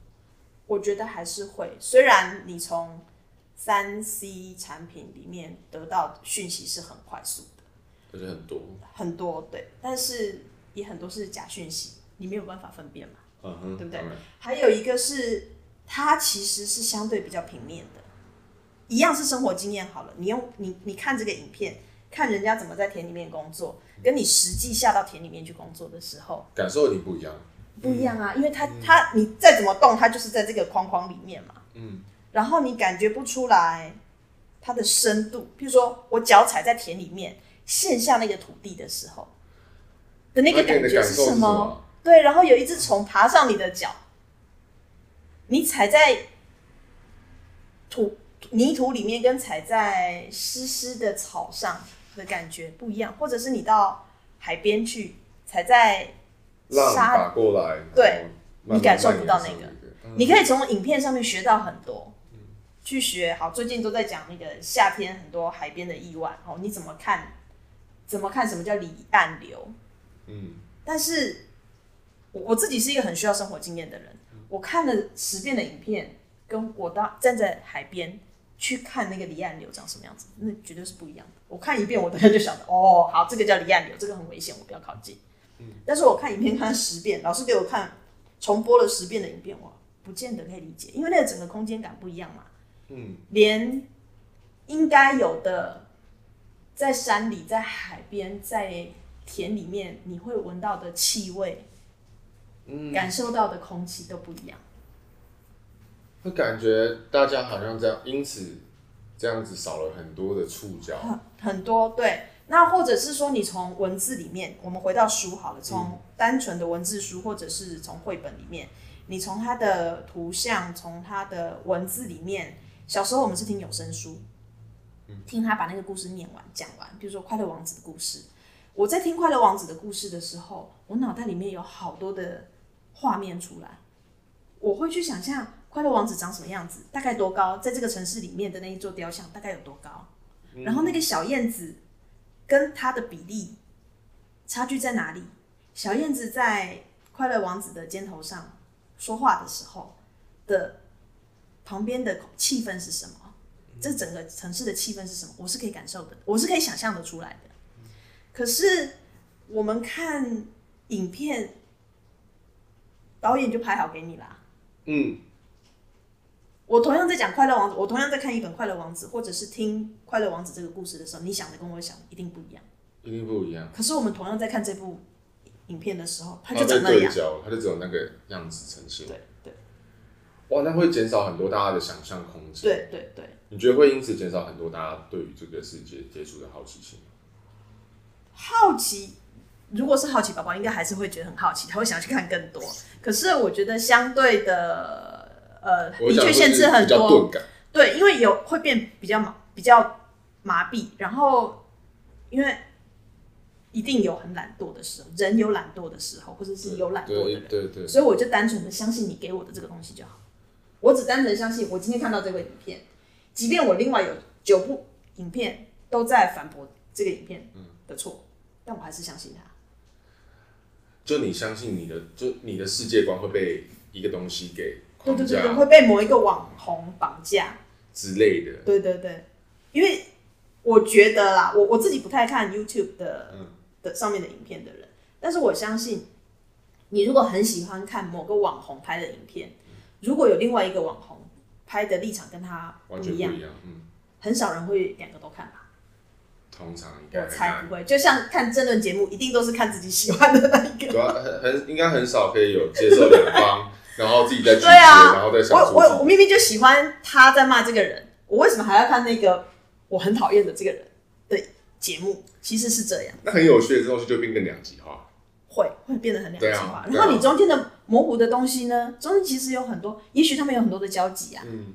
我觉得还是会。虽然你从三 C 产品里面得到讯息是很快速的，而且很多很多对，但是也很多是假讯息，你没有办法分辨嘛，嗯哼，对不对？还有一个是它其实是相对比较平面的，一样是生活经验好了，你用你你看这个影片，看人家怎么在田里面工作，跟你实际下到田里面去工作的时候，感受一定不一样。不一样啊，因为它它你再怎么动，它就是在这个框框里面嘛。嗯，然后你感觉不出来它的深度，譬如说我脚踩在田里面，陷下那个土地的时候的那个感觉是什么？对，然后有一只虫爬上你的脚，你踩在土泥土里面，跟踩在湿湿的草上的感觉不一样，或者是你到海边去踩在。浪打过来，对，慢慢你感受不到那个。嗯、你可以从影片上面学到很多，嗯、去学。好，最近都在讲那个夏天很多海边的意外。哦，你怎么看？怎么看什么叫离岸流？嗯。但是，我我自己是一个很需要生活经验的人。嗯、我看了十遍的影片，跟我到站在海边去看那个离岸流长什么样子，那绝对是不一样的。我看一遍，我等下就晓得，哦，好，这个叫离岸流，这个很危险，我不要靠近。但是我看影片看十遍，老师给我看重播了十遍的影片，我不见得可以理解，因为那个整个空间感不一样嘛。嗯，连应该有的在山里、在海边、在田里面，你会闻到的气味，嗯，感受到的空气都不一样。会感觉大家好像这样，因此这样子少了很多的触角，很，很多对。那或者是说，你从文字里面，我们回到书好了，从单纯的文字书，或者是从绘本里面，你从它的图像，从它的文字里面，小时候我们是听有声书，听他把那个故事念完讲完，比如说《快乐王子》的故事，我在听《快乐王子》的故事的时候，我脑袋里面有好多的画面出来，我会去想象《快乐王子》长什么样子，大概多高，在这个城市里面的那一座雕像大概有多高，然后那个小燕子。跟它的比例差距在哪里？小燕子在快乐王子的肩头上说话的时候的旁边的气氛是什么？这整个城市的气氛是什么？我是可以感受的，我是可以想象的出来的。可是我们看影片，导演就拍好给你啦。嗯。我同样在讲《快乐王子》，我同样在看一本《快乐王子》，或者是听《快乐王子》这个故事的时候，你想的跟我想的一定不一样，一定不一样。可是我们同样在看这部影片的时候，它就长那样，它就只有那个样子呈现。对对。哇，那会减少很多大家的想象空间。对对对。你觉得会因此减少很多大家对于这个世界接触的好奇心？好奇，如果是好奇宝宝，应该还是会觉得很好奇，他会想要去看更多。可是我觉得相对的。呃，的确限制很多，对，因为有会变比较麻，比较麻痹，然后因为一定有很懒惰的时候，人有懒惰的时候，或者是有懒惰的人，对对，对，所以我就单纯的相信你给我的这个东西就好，我只单纯相信我今天看到这个影片，即便我另外有九部影片都在反驳这个影片的错，嗯，但我还是相信他。就你相信你的，就你的世界观会被一个东西给。对对对，会被某一个网红绑架之类的。对对对，因为我觉得啦，我我自己不太看 YouTube 的、嗯、的上面的影片的人，但是我相信，你如果很喜欢看某个网红拍的影片，嗯、如果有另外一个网红拍的立场跟他不一样，完全不一样，嗯，很少人会两个都看吧。通常应该我才不会，就像看争论节目，一定都是看自己喜欢的那一个。很很应该很少可以有接受两方。然后自己再对啊，然后再想我我我明明就喜欢他在骂这个人，我为什么还要看那个我很讨厌的这个人的节目？其实是这样。那很有趣的东西就变更两极化，会会变得很两极化。然后你中间的模糊的东西呢，中间其实有很多，也许他们有很多的交集啊，嗯，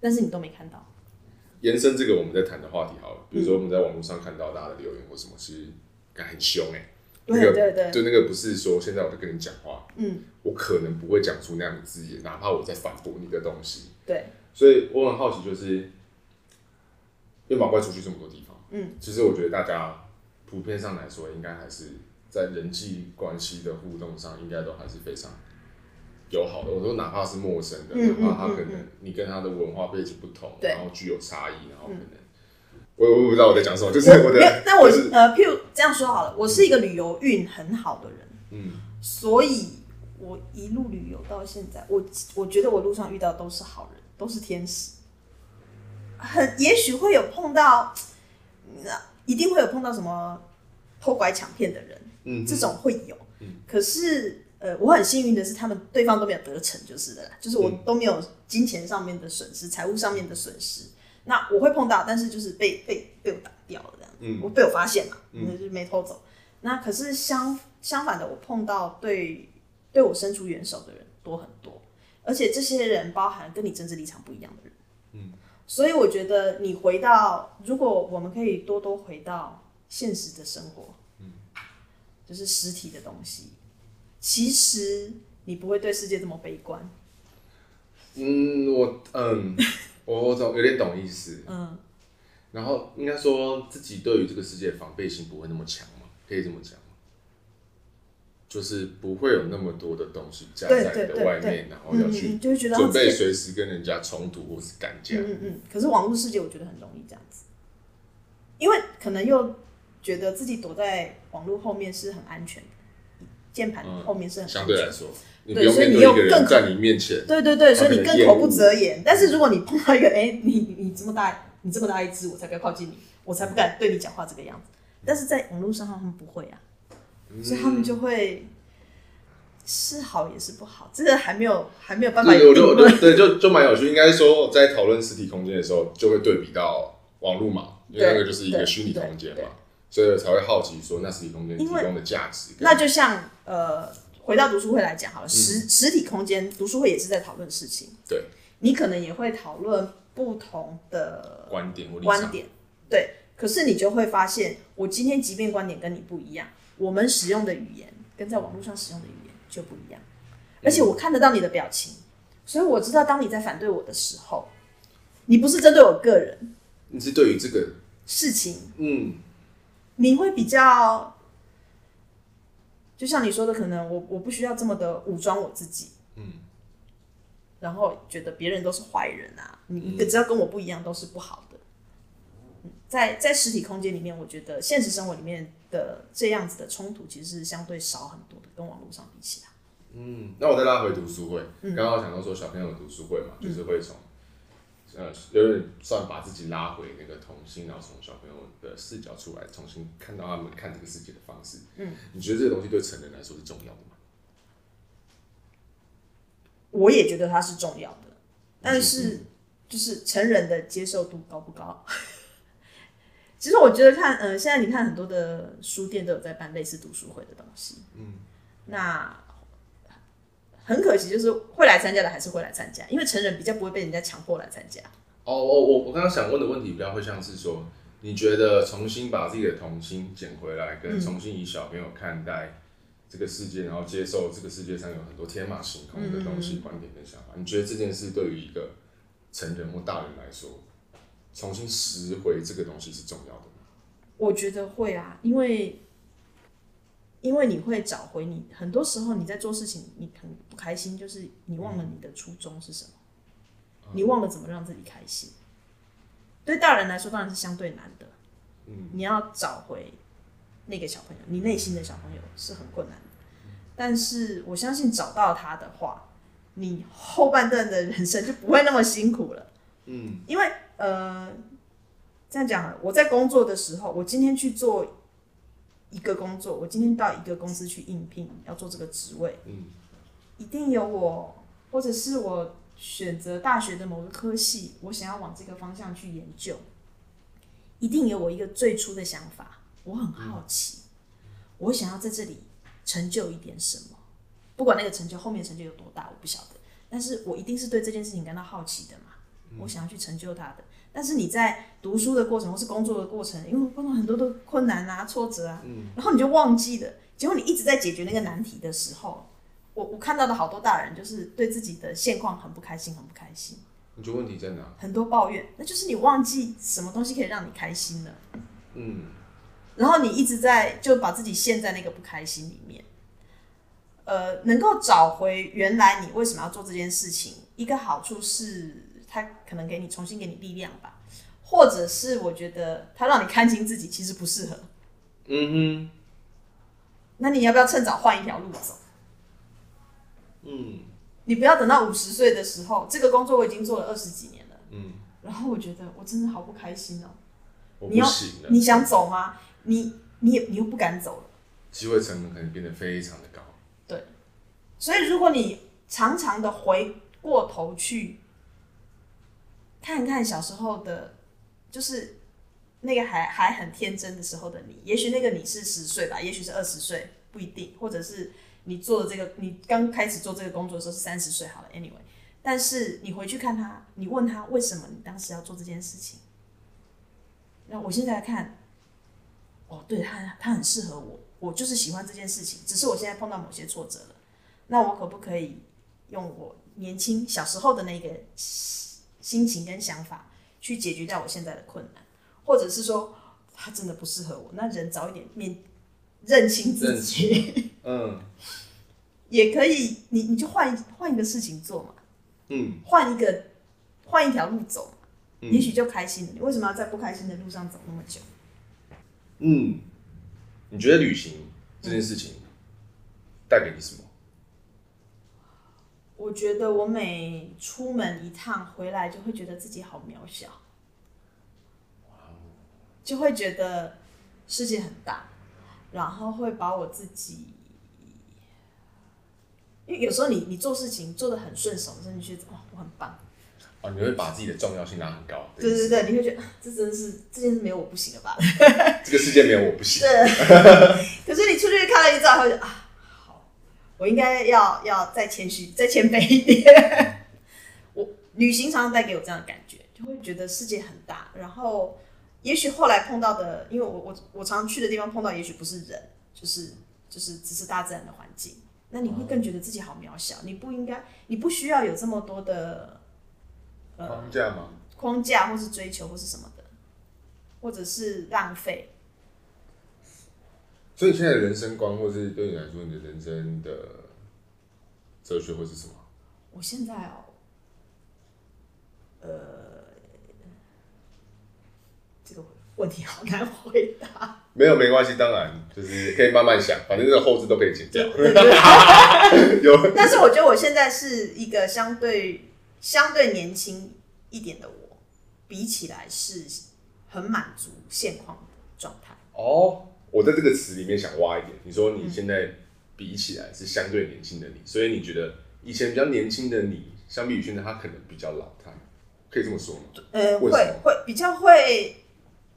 但是你都没看到。延伸这个我们在谈的话题好了，比如说我们在网络上看到大家的留言或什么，其实感觉很凶哎。对对对，就那个不是说现在我在跟你讲话，嗯，我可能不会讲出那样的字眼，哪怕我在反驳你的东西。对，所以我很好奇，就是因为毛怪出去这么多地方，嗯，其实我觉得大家普遍上来说，应该还是在人际关系的互动上，应该都还是非常友好的，我说哪怕是陌生的，嗯、哪怕他可能你跟他的文化背景不同，对。然后具有差异，然后可能。我我不知道我在讲什么，就是我的。那我、就是、呃，譬如这样说好了，我是一个旅游运很好的人，嗯，所以我一路旅游到现在，我我觉得我路上遇到都是好人，都是天使。很也许会有碰到，那一定会有碰到什么偷拐抢骗的人，嗯，这种会有，嗯，可是呃，我很幸运的是，他们对方都没有得逞，就是的啦，就是我都没有金钱上面的损失，财务上面的损失。那我会碰到，但是就是被被被我打掉了这样，嗯，我被我发现了，嗯，就是没偷走。那可是相相反的，我碰到对对我伸出援手的人多很多，而且这些人包含跟你政治立场不一样的人，嗯，所以我觉得你回到，如果我们可以多多回到现实的生活，嗯，就是实体的东西，其实你不会对世界这么悲观。嗯，我嗯。我我懂，有点懂意思。嗯，然后应该说自己对于这个世界的防备心不会那么强嘛，可以这么讲吗？就是不会有那么多的东西加在你的外面，然后要去准备随时跟人家冲突或是干架。嗯嗯嗯。可是网络世界我觉得很容易这样子，因为可能又觉得自己躲在网络后面是很安全的，键盘后面是很安全的，相对来说。对，所以你又更在你面前，对对对，所以你更口不择言。但是如果你碰到一个，哎、欸，你你这么大，你这么大一只，我才不要靠近你，我才不敢对你讲话这个样子。但是在网络上他们不会啊，所以他们就会是好也是不好，这个还没有还没有办法有定论。对，就就蛮有趣。应该说在讨论实体空间的时候，就会对比到网络嘛，因为那个就是一个虚拟空间嘛，所以才会好奇说那实体空间提供的价值。那就像呃。回到读书会来讲好了，实实体空间读书会也是在讨论事情。对，你可能也会讨论不同的观点或观点。对，可是你就会发现，我今天即便观点跟你不一样，我们使用的语言跟在网络上使用的语言就不一样。而且我看得到你的表情，所以我知道当你在反对我的时候，你不是针对我个人，你是对于这个事情，嗯，你会比较。就像你说的，可能我我不需要这么的武装我自己，嗯，然后觉得别人都是坏人啊，你只要跟我不一样都是不好的。嗯，在在实体空间里面，我觉得现实生活里面的这样子的冲突其实是相对少很多的，跟网络上比起来。嗯，那我再拉回读书会，刚刚想到说小朋友的读书会嘛，就是会从。呃，有点算把自己拉回那个童心，然后从小朋友的视角出来，重新看到他们看这个世界的方式。嗯，你觉得这个东西对成人来说是重要的吗？我也觉得它是重要的，但是就是成人的接受度高不高？其实我觉得看，呃，现在你看很多的书店都有在办类似读书会的东西。嗯，那。很可惜，就是会来参加的还是会来参加，因为成人比较不会被人家强迫来参加。哦，我我我刚刚想问的问题比较会像是说，你觉得重新把自己的童心捡回来，跟重新以小朋友看待这个世界，然后接受这个世界上有很多天马行空的东西、观点跟想法，你觉得这件事对于一个成人或大人来说，重新拾回这个东西是重要的吗？我觉得会啊，因为。因为你会找回你，很多时候你在做事情，你很不开心，就是你忘了你的初衷是什么，嗯、你忘了怎么让自己开心。对大人来说，当然是相对难的。嗯，你要找回那个小朋友，你内心的小朋友是很困难的。但是我相信找到他的话，你后半段的人生就不会那么辛苦了。嗯，因为呃，这样讲，我在工作的时候，我今天去做。一个工作，我今天到一个公司去应聘，要做这个职位，嗯，一定有我，或者是我选择大学的某个科系，我想要往这个方向去研究，一定有我一个最初的想法，我很好奇，嗯，我想要在这里成就一点什么，不管那个成就后面成就有多大，我不晓得，但是我一定是对这件事情感到好奇的嘛，我想要去成就它的。但是你在读书的过程或是工作的过程，因为碰到很多的困难啊、挫折啊，嗯，然后你就忘记了。结果你一直在解决那个难题的时候，我我看到的好多大人就是对自己的现况很不开心，很不开心。你觉得问题在哪？很多抱怨，那就是你忘记什么东西可以让你开心了。嗯，然后你一直在就把自己陷在那个不开心里面。呃，能够找回原来你为什么要做这件事情，一个好处是它可能给你重新给你力量吧，或者是我觉得他让你看清自己其实不适合。嗯哼。那你要不要趁早换一条路走？嗯。你不要等到五十岁的时候，这个工作我已经做了二十几年了。嗯。然后我觉得我真的好不开心哦。我不行了。你要，你想走吗？你你也你又不敢走了。机会成本可能变得非常的高。对。所以如果你常常的回过头去看看小时候的，就是那个还还很天真的时候的你，也许那个你是十岁吧，也许是二十岁，不一定，或者是。你做的这个，你刚开始做这个工作的时候是三十岁，好了，anyway，但是你回去看他，你问他为什么你当时要做这件事情，那我现在看，哦，对他，他很适合我，我就是喜欢这件事情，只是我现在碰到某些挫折了，那我可不可以用我年轻小时候的那个心情跟想法去解决掉我现在的困难，或者是说他真的不适合我，那人早一点面。认清自己，嗯，也可以，你你就换换一个事情做嘛，嗯，换一个换一条路走，嗯，也许就开心了。你为什么要在不开心的路上走那么久？嗯，你觉得旅行这件事情带给你什么？我觉得我每出门一趟回来，就会觉得自己好渺小，就会觉得世界很大。然后会把我自己，因为有时候你你做事情做的很顺手，真的觉得哇，我很棒。哦，你会把自己的重要性拿很高。对对对，你会觉得这真的是这件事没有我不行了吧？这个世界没有我不行。对。可是你出去看了一照，会觉得啊，好，我应该要要再谦虚，再谦卑一点。我旅行常常带给我这样的感觉，就会觉得世界很大，然后。也许后来碰到的，因为我我我常去的地方碰到，也许不是人，就是就是只是大自然的环境，那你会更觉得自己好渺小。你不应该，你不需要有这么多的呃框架吗？框架或是追求或是什么的，或者是浪费。所以现在的人生观，或是对你来说，你的人生的哲学会是什么？我现在哦，呃。这个问题好难回答。没有，没关系，当然就是可以慢慢想，反正这个后置都可以剪掉。有，但是我觉得我现在是一个相对相对年轻一点的我，比起来是很满足现况的状态。哦，我在这个词里面想挖一点，你说你现在比起来是相对年轻的你，嗯，所以你觉得以前比较年轻的你，相比于现在，他可能比较老态，可以这么说吗？呃，会会比较会。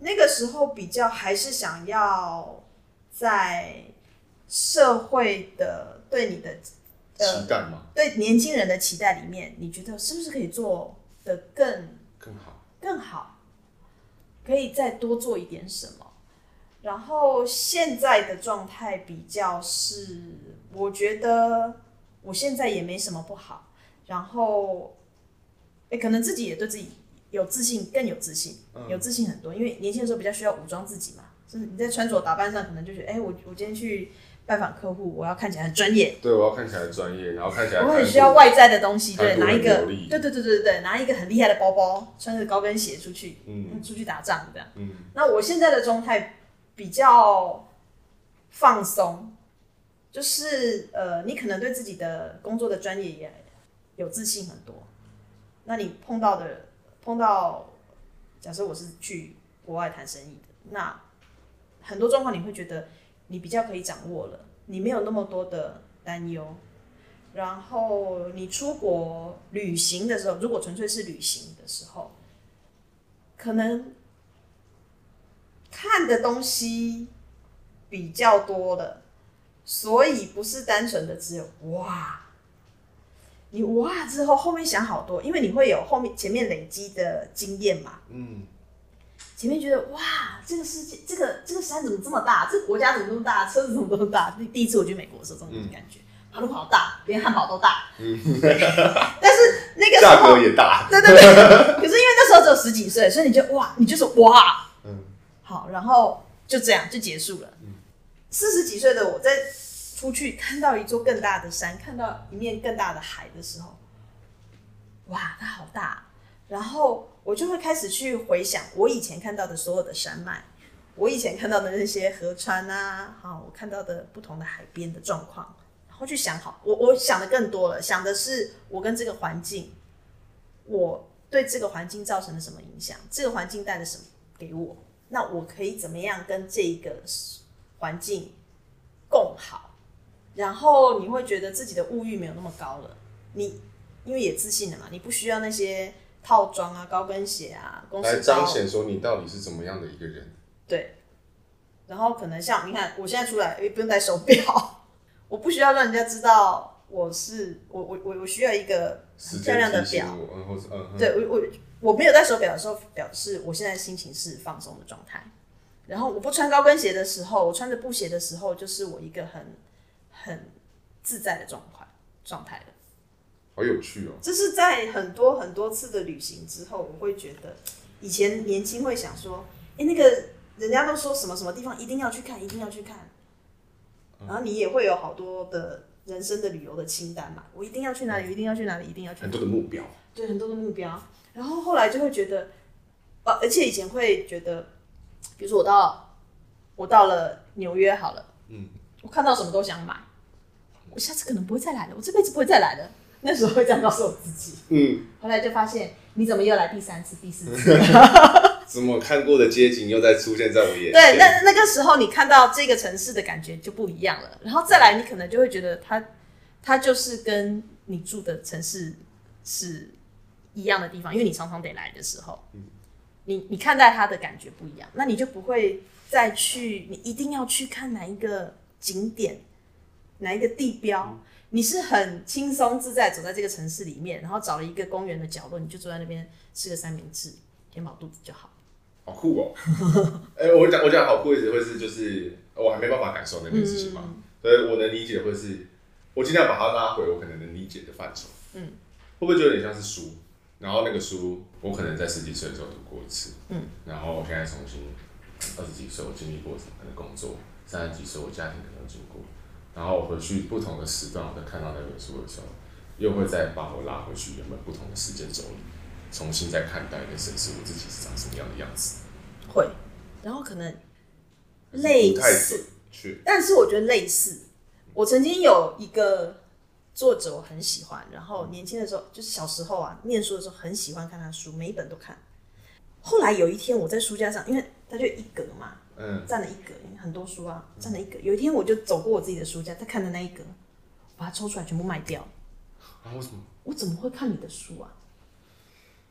那个时候比较还是想要在社会的对你的、呃、期待吗？对年轻人的期待里面，你觉得是不是可以做的更更好？更好，可以再多做一点什么？然后现在的状态比较是，我觉得我现在也没什么不好。然后，哎，可能自己也对自己。有自信，更有自信，有自信很多。因为年轻的时候比较需要武装自己嘛，就是你在穿着打扮上可能就觉得，哎、欸，我我今天去拜访客户，我要看起来很专业。对，我要看起来专业，然后看起来。我很需要外在的东西，对，拿一个，对对对对对对，拿一个很厉害的包包，穿着高跟鞋出去，嗯，出去打仗这样。嗯，那我现在的状态比较放松，就是呃，你可能对自己的工作的专业也有自信很多，那你碰到的。碰到，假设我是去国外谈生意的，那很多状况你会觉得你比较可以掌握了，你没有那么多的担忧。然后你出国旅行的时候，如果纯粹是旅行的时候，可能看的东西比较多了，所以不是单纯的只有哇。你哇之后后面想好多，因为你会有后面前面累积的经验嘛。嗯。前面觉得哇，这个世界，这个这个山怎么这么大？这个国家怎么这么大？车子怎么这么大？第第一次我去美国的时候，这种感觉，马路好大，连汉堡都大。嗯。但是那个时候价格也大。对对对。可是因为那时候只有十几岁，所以你就哇，你就是哇。嗯。好，然后就这样就结束了。嗯。四十几岁的我在。出去看到一座更大的山，看到一面更大的海的时候，哇，它好大！然后我就会开始去回想我以前看到的所有的山脉，我以前看到的那些河川啊，好，我看到的不同的海边的状况，然后去想好，我我想的更多了，想的是我跟这个环境，我对这个环境造成了什么影响，这个环境带了什么给我，那我可以怎么样跟这个环境共好？然后你会觉得自己的物欲没有那么高了，你因为也自信了嘛，你不需要那些。套装啊，高跟鞋啊，公司来彰显说你到底是怎么样的一个人。对，然后可能像你看，我现在出来也不用戴手表，我不需要让人家知道我是我我我我需要一个很漂亮的表。嗯嗯、对我我我没有戴手表的时候，表示我现在心情是放松的状态。然后我不穿高跟鞋的时候，我穿着布鞋的时候，就是我一个很很自在的状态状态了。好有趣哦！这是在很多很多次的旅行之后，我会觉得以前年轻会想说，哎，那个人家都说什么什么地方一定要去看，一定要去看，然后你也会有好多的人生的旅游的清单嘛，我一定要去哪里，一定要去哪里，一定要去很多的目标，对，很多的目标。然后后来就会觉得，啊，而且以前会觉得，比如说我到我到了纽约好了，嗯，我看到什么都想买，我下次可能不会再来了，我这辈子不会再来了。那时候会这样告诉我自己，嗯，后来就发现，你怎么又来第三次、第四次？怎么看过的街景又再出现在我眼前？对，那那个时候你看到这个城市的感觉就不一样了。然后再来，你可能就会觉得它，它就是跟你住的城市是一样的地方，因为你常常得来的时候，嗯，你你看待它的感觉不一样，那你就不会再去，你一定要去看哪一个景点，哪一个地标。嗯你是很轻松自在走在这个城市里面，然后找了一个公园的角落，你就坐在那边吃个三明治，填饱肚子就好。好酷哦！哎、欸，我讲我讲好酷的意思会是就是我还没办法感受那件事情嘛，嗯、所以我能理解会是，我尽量把它拉回我可能能理解的范畴。嗯，会不会就有点像是书？然后那个书我可能在十几岁的时候读过一次，嗯，然后我现在重新二十几岁我经历过什么的工作，三十几岁我家庭可能经过。然后我回去不同的时段，我在看到那本书的时候，又会再把我拉回去原本不同的时间轴里，重新再看待跟审视我自己是长什么样的样子。会，然后可能类似，但是我觉得类似。我曾经有一个作者我很喜欢，然后年轻的时候就是小时候啊，念书的时候很喜欢看他书，每一本都看。后来有一天我在书架上，因为他就一格嘛。嗯，占了一格，很多书啊，占了一格。有一天，我就走过我自己的书架，他看的那一格，把它抽出来，全部卖掉。啊？为什么？我怎么会看你的书啊？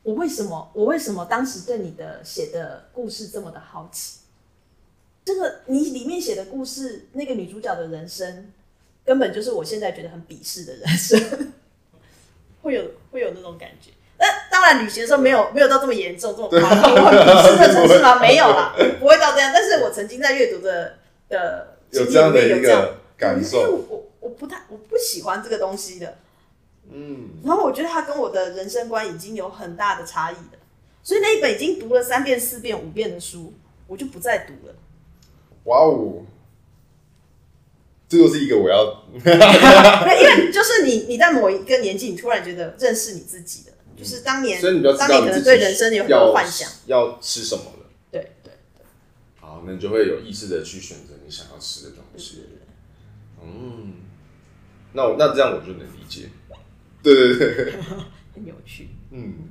我为什么？我为什么当时对你的写的故事这么的好奇？这个你里面写的故事，那个女主角的人生，根本就是我现在觉得很鄙视的人生，会有会有那种感觉。那当然，旅行的时候没有没有到这么严重，这么夸张。我很鄙视的 城市吗？没有啦，不会到这样。但是我曾经在阅读的的有这样的一个感受。我我我不太我不喜欢这个东西的，嗯。然后我觉得它跟我的人生观已经有很大的差异了，所以那一本已经读了三遍、四遍、五遍的书，我就不再读了。哇哦，这又是一个我要，因为就是你你在某一个年纪，你突然觉得认识你自己的。就是当年，所以你就当年可能对人生有很多幻想，要吃什么了。对对对。好，那你就会有意识的去选择你想要吃的东西。对对对。嗯，那我那这样我就能理解。对对对。很有趣。嗯，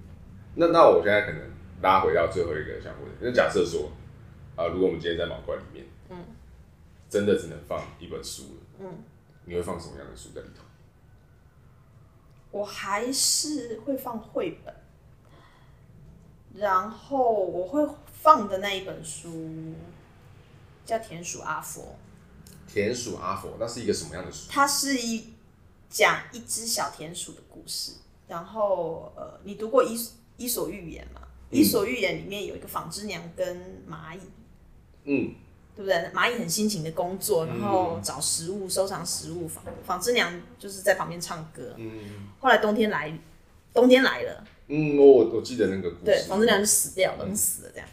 那那我现在可能拉回到最后一个想问，那假设说啊，如果我们今天在毛怪里面，嗯，真的只能放一本书了，嗯，你会放什么样的书在里头？我还是会放绘本，然后我会放的那一本书叫《田鼠阿佛》。田鼠阿佛，那是一个什么样的书？它是一讲一只小田鼠的故事。然后，呃，你读过伊《伊伊索寓言》吗？《伊索寓言》里面有一个纺织娘跟蚂蚁。嗯。对不对？蚂蚁很辛勤的工作，然后找食物、收藏食物。纺纺织娘就是在旁边唱歌。嗯。后来冬天来，冬天来了。嗯，我我记得那个故事。对，纺织娘就死掉了，冷死了这样。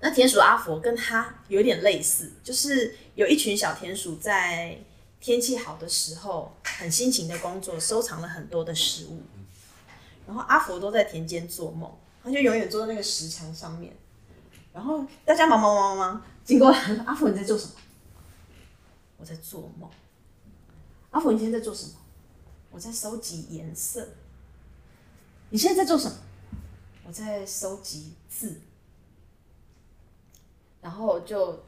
那田鼠阿佛跟他有点类似，就是有一群小田鼠在天气好的时候，很辛勤的工作，收藏了很多的食物。然后阿佛都在田间做梦，他就永远坐在那个石墙上面。然后大家忙忙忙忙忙，经过来阿佛，你在做什么？我在做梦。阿佛，你现在在做什么？我在收集颜色。你现在在做什么？我在收集字。然后就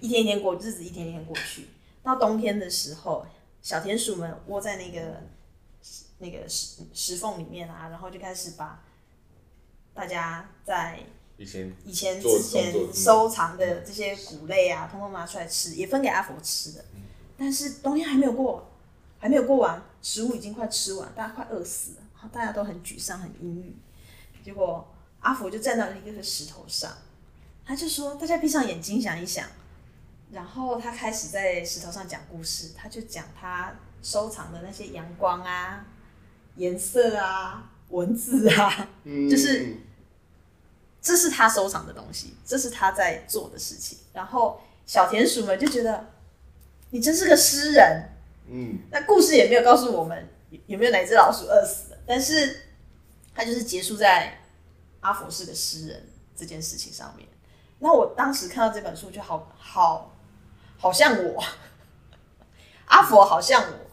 一天一天过，日子一天一天过去。到冬天的时候，小田鼠们窝在那个那个石石缝里面啊，然后就开始把大家在以前以前之前收藏的这些谷类啊，通通拿出来吃，也分给阿佛吃的。但是冬天还没有过，还没有过完，食物已经快吃完，大家快饿死了，然后大家都很沮丧、很阴郁。结果阿佛就站到了一个石头上，他就说：“大家闭上眼睛想一想。”然后他开始在石头上讲故事，他就讲他收藏的那些阳光啊、颜色啊、文字啊，嗯、就是这是他收藏的东西，这是他在做的事情。然后小田鼠们就觉得你真是个诗人，嗯，那故事也没有告诉我们有没有哪只老鼠饿死了，但是他就是结束在阿佛是个诗人这件事情上面。那我当时看到这本书就好好。好像我，阿佛好像我，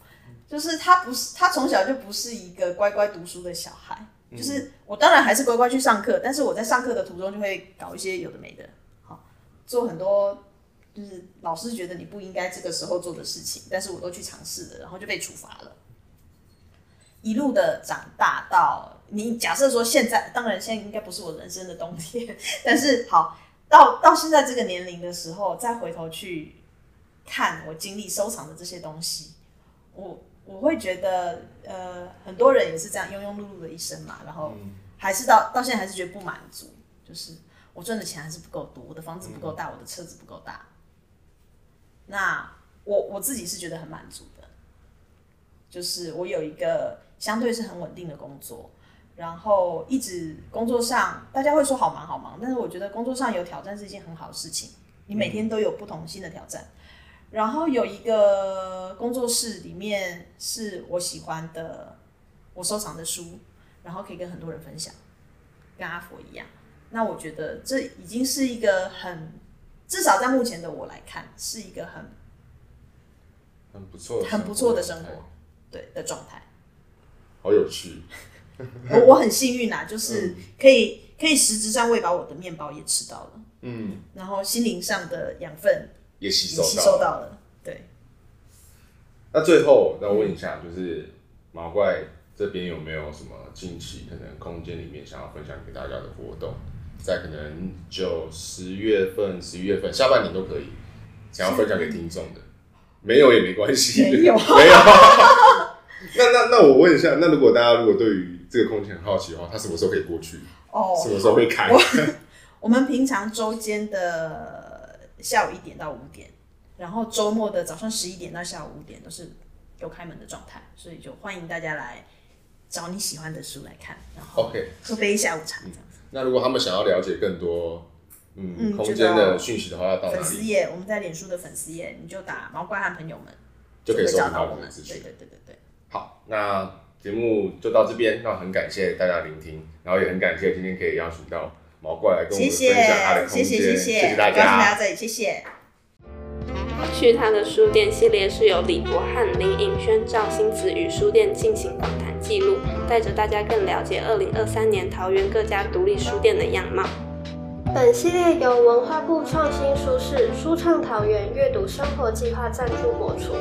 就是他不是他从小就不是一个乖乖读书的小孩，就是我当然还是乖乖去上课，但是我在上课的途中就会搞一些有的没的，好做很多就是老师觉得你不应该这个时候做的事情，但是我都去尝试了，然后就被处罚了，一路的长大到你假设说现在，当然现在应该不是我人生的冬天，但是好到到现在这个年龄的时候，再回头去。看我经历收藏的这些东西，我我会觉得，呃，很多人也是这样庸庸碌碌的一生嘛，然后还是到到现在还是觉得不满足，就是我赚的钱还是不够多，我的房子不够大，我的车子不够大。那我我自己是觉得很满足的，就是我有一个相对是很稳定的工作，然后一直工作上大家会说好忙好忙，但是我觉得工作上有挑战是一件很好的事情，你每天都有不同新的挑战。然后有一个工作室，里面是我喜欢的，我收藏的书，然后可以跟很多人分享，跟阿佛一样。那我觉得这已经是一个很，至少在目前的我来看，是一个很很不错、很不错的生活，对的状态。好有趣，我我很幸运、啊，就是可以可以实质上喂饱我的面包也吃到了，嗯，然后心灵上的养分。也吸收到了，吸收到了，对。那最后，那我问一下，就是毛怪这边有没有什么近期可能空间里面想要分享给大家的活动？在可能九十月份、十一月份下半年都可以，想要分享给听众的，没有也没关系，没有，没有。那那那我问一下，那如果大家如果对于这个空间很好奇的话，他什么时候可以过去？哦，什么时候会开？我，我们平常周间的。下午一点到五点，然后周末的早上十一点到下午五点都是有开门的状态，所以就欢迎大家来找你喜欢的书来看，然后 OK 喝杯下午茶这样子。嗯。那如果他们想要了解更多嗯，嗯空间的讯息的话，要到？粉丝页，我们在脸书的粉丝页，你就打毛怪和朋友们就可以找到我们。对对对对对。好，那节目就到这边，那很感谢大家聆听，然后也很感谢今天可以邀请到。毛怪来跟我们分享他的空间，谢谢谢谢，谢谢大家，大家这里，谢谢。去他的书店系列是由李博翰、林颖轩、赵星子与书店进行访谈记录，带着大家更了解二零二三年桃园各家独立书店的样貌。本系列由文化部创新书市书创桃园阅读生活计划赞助播出。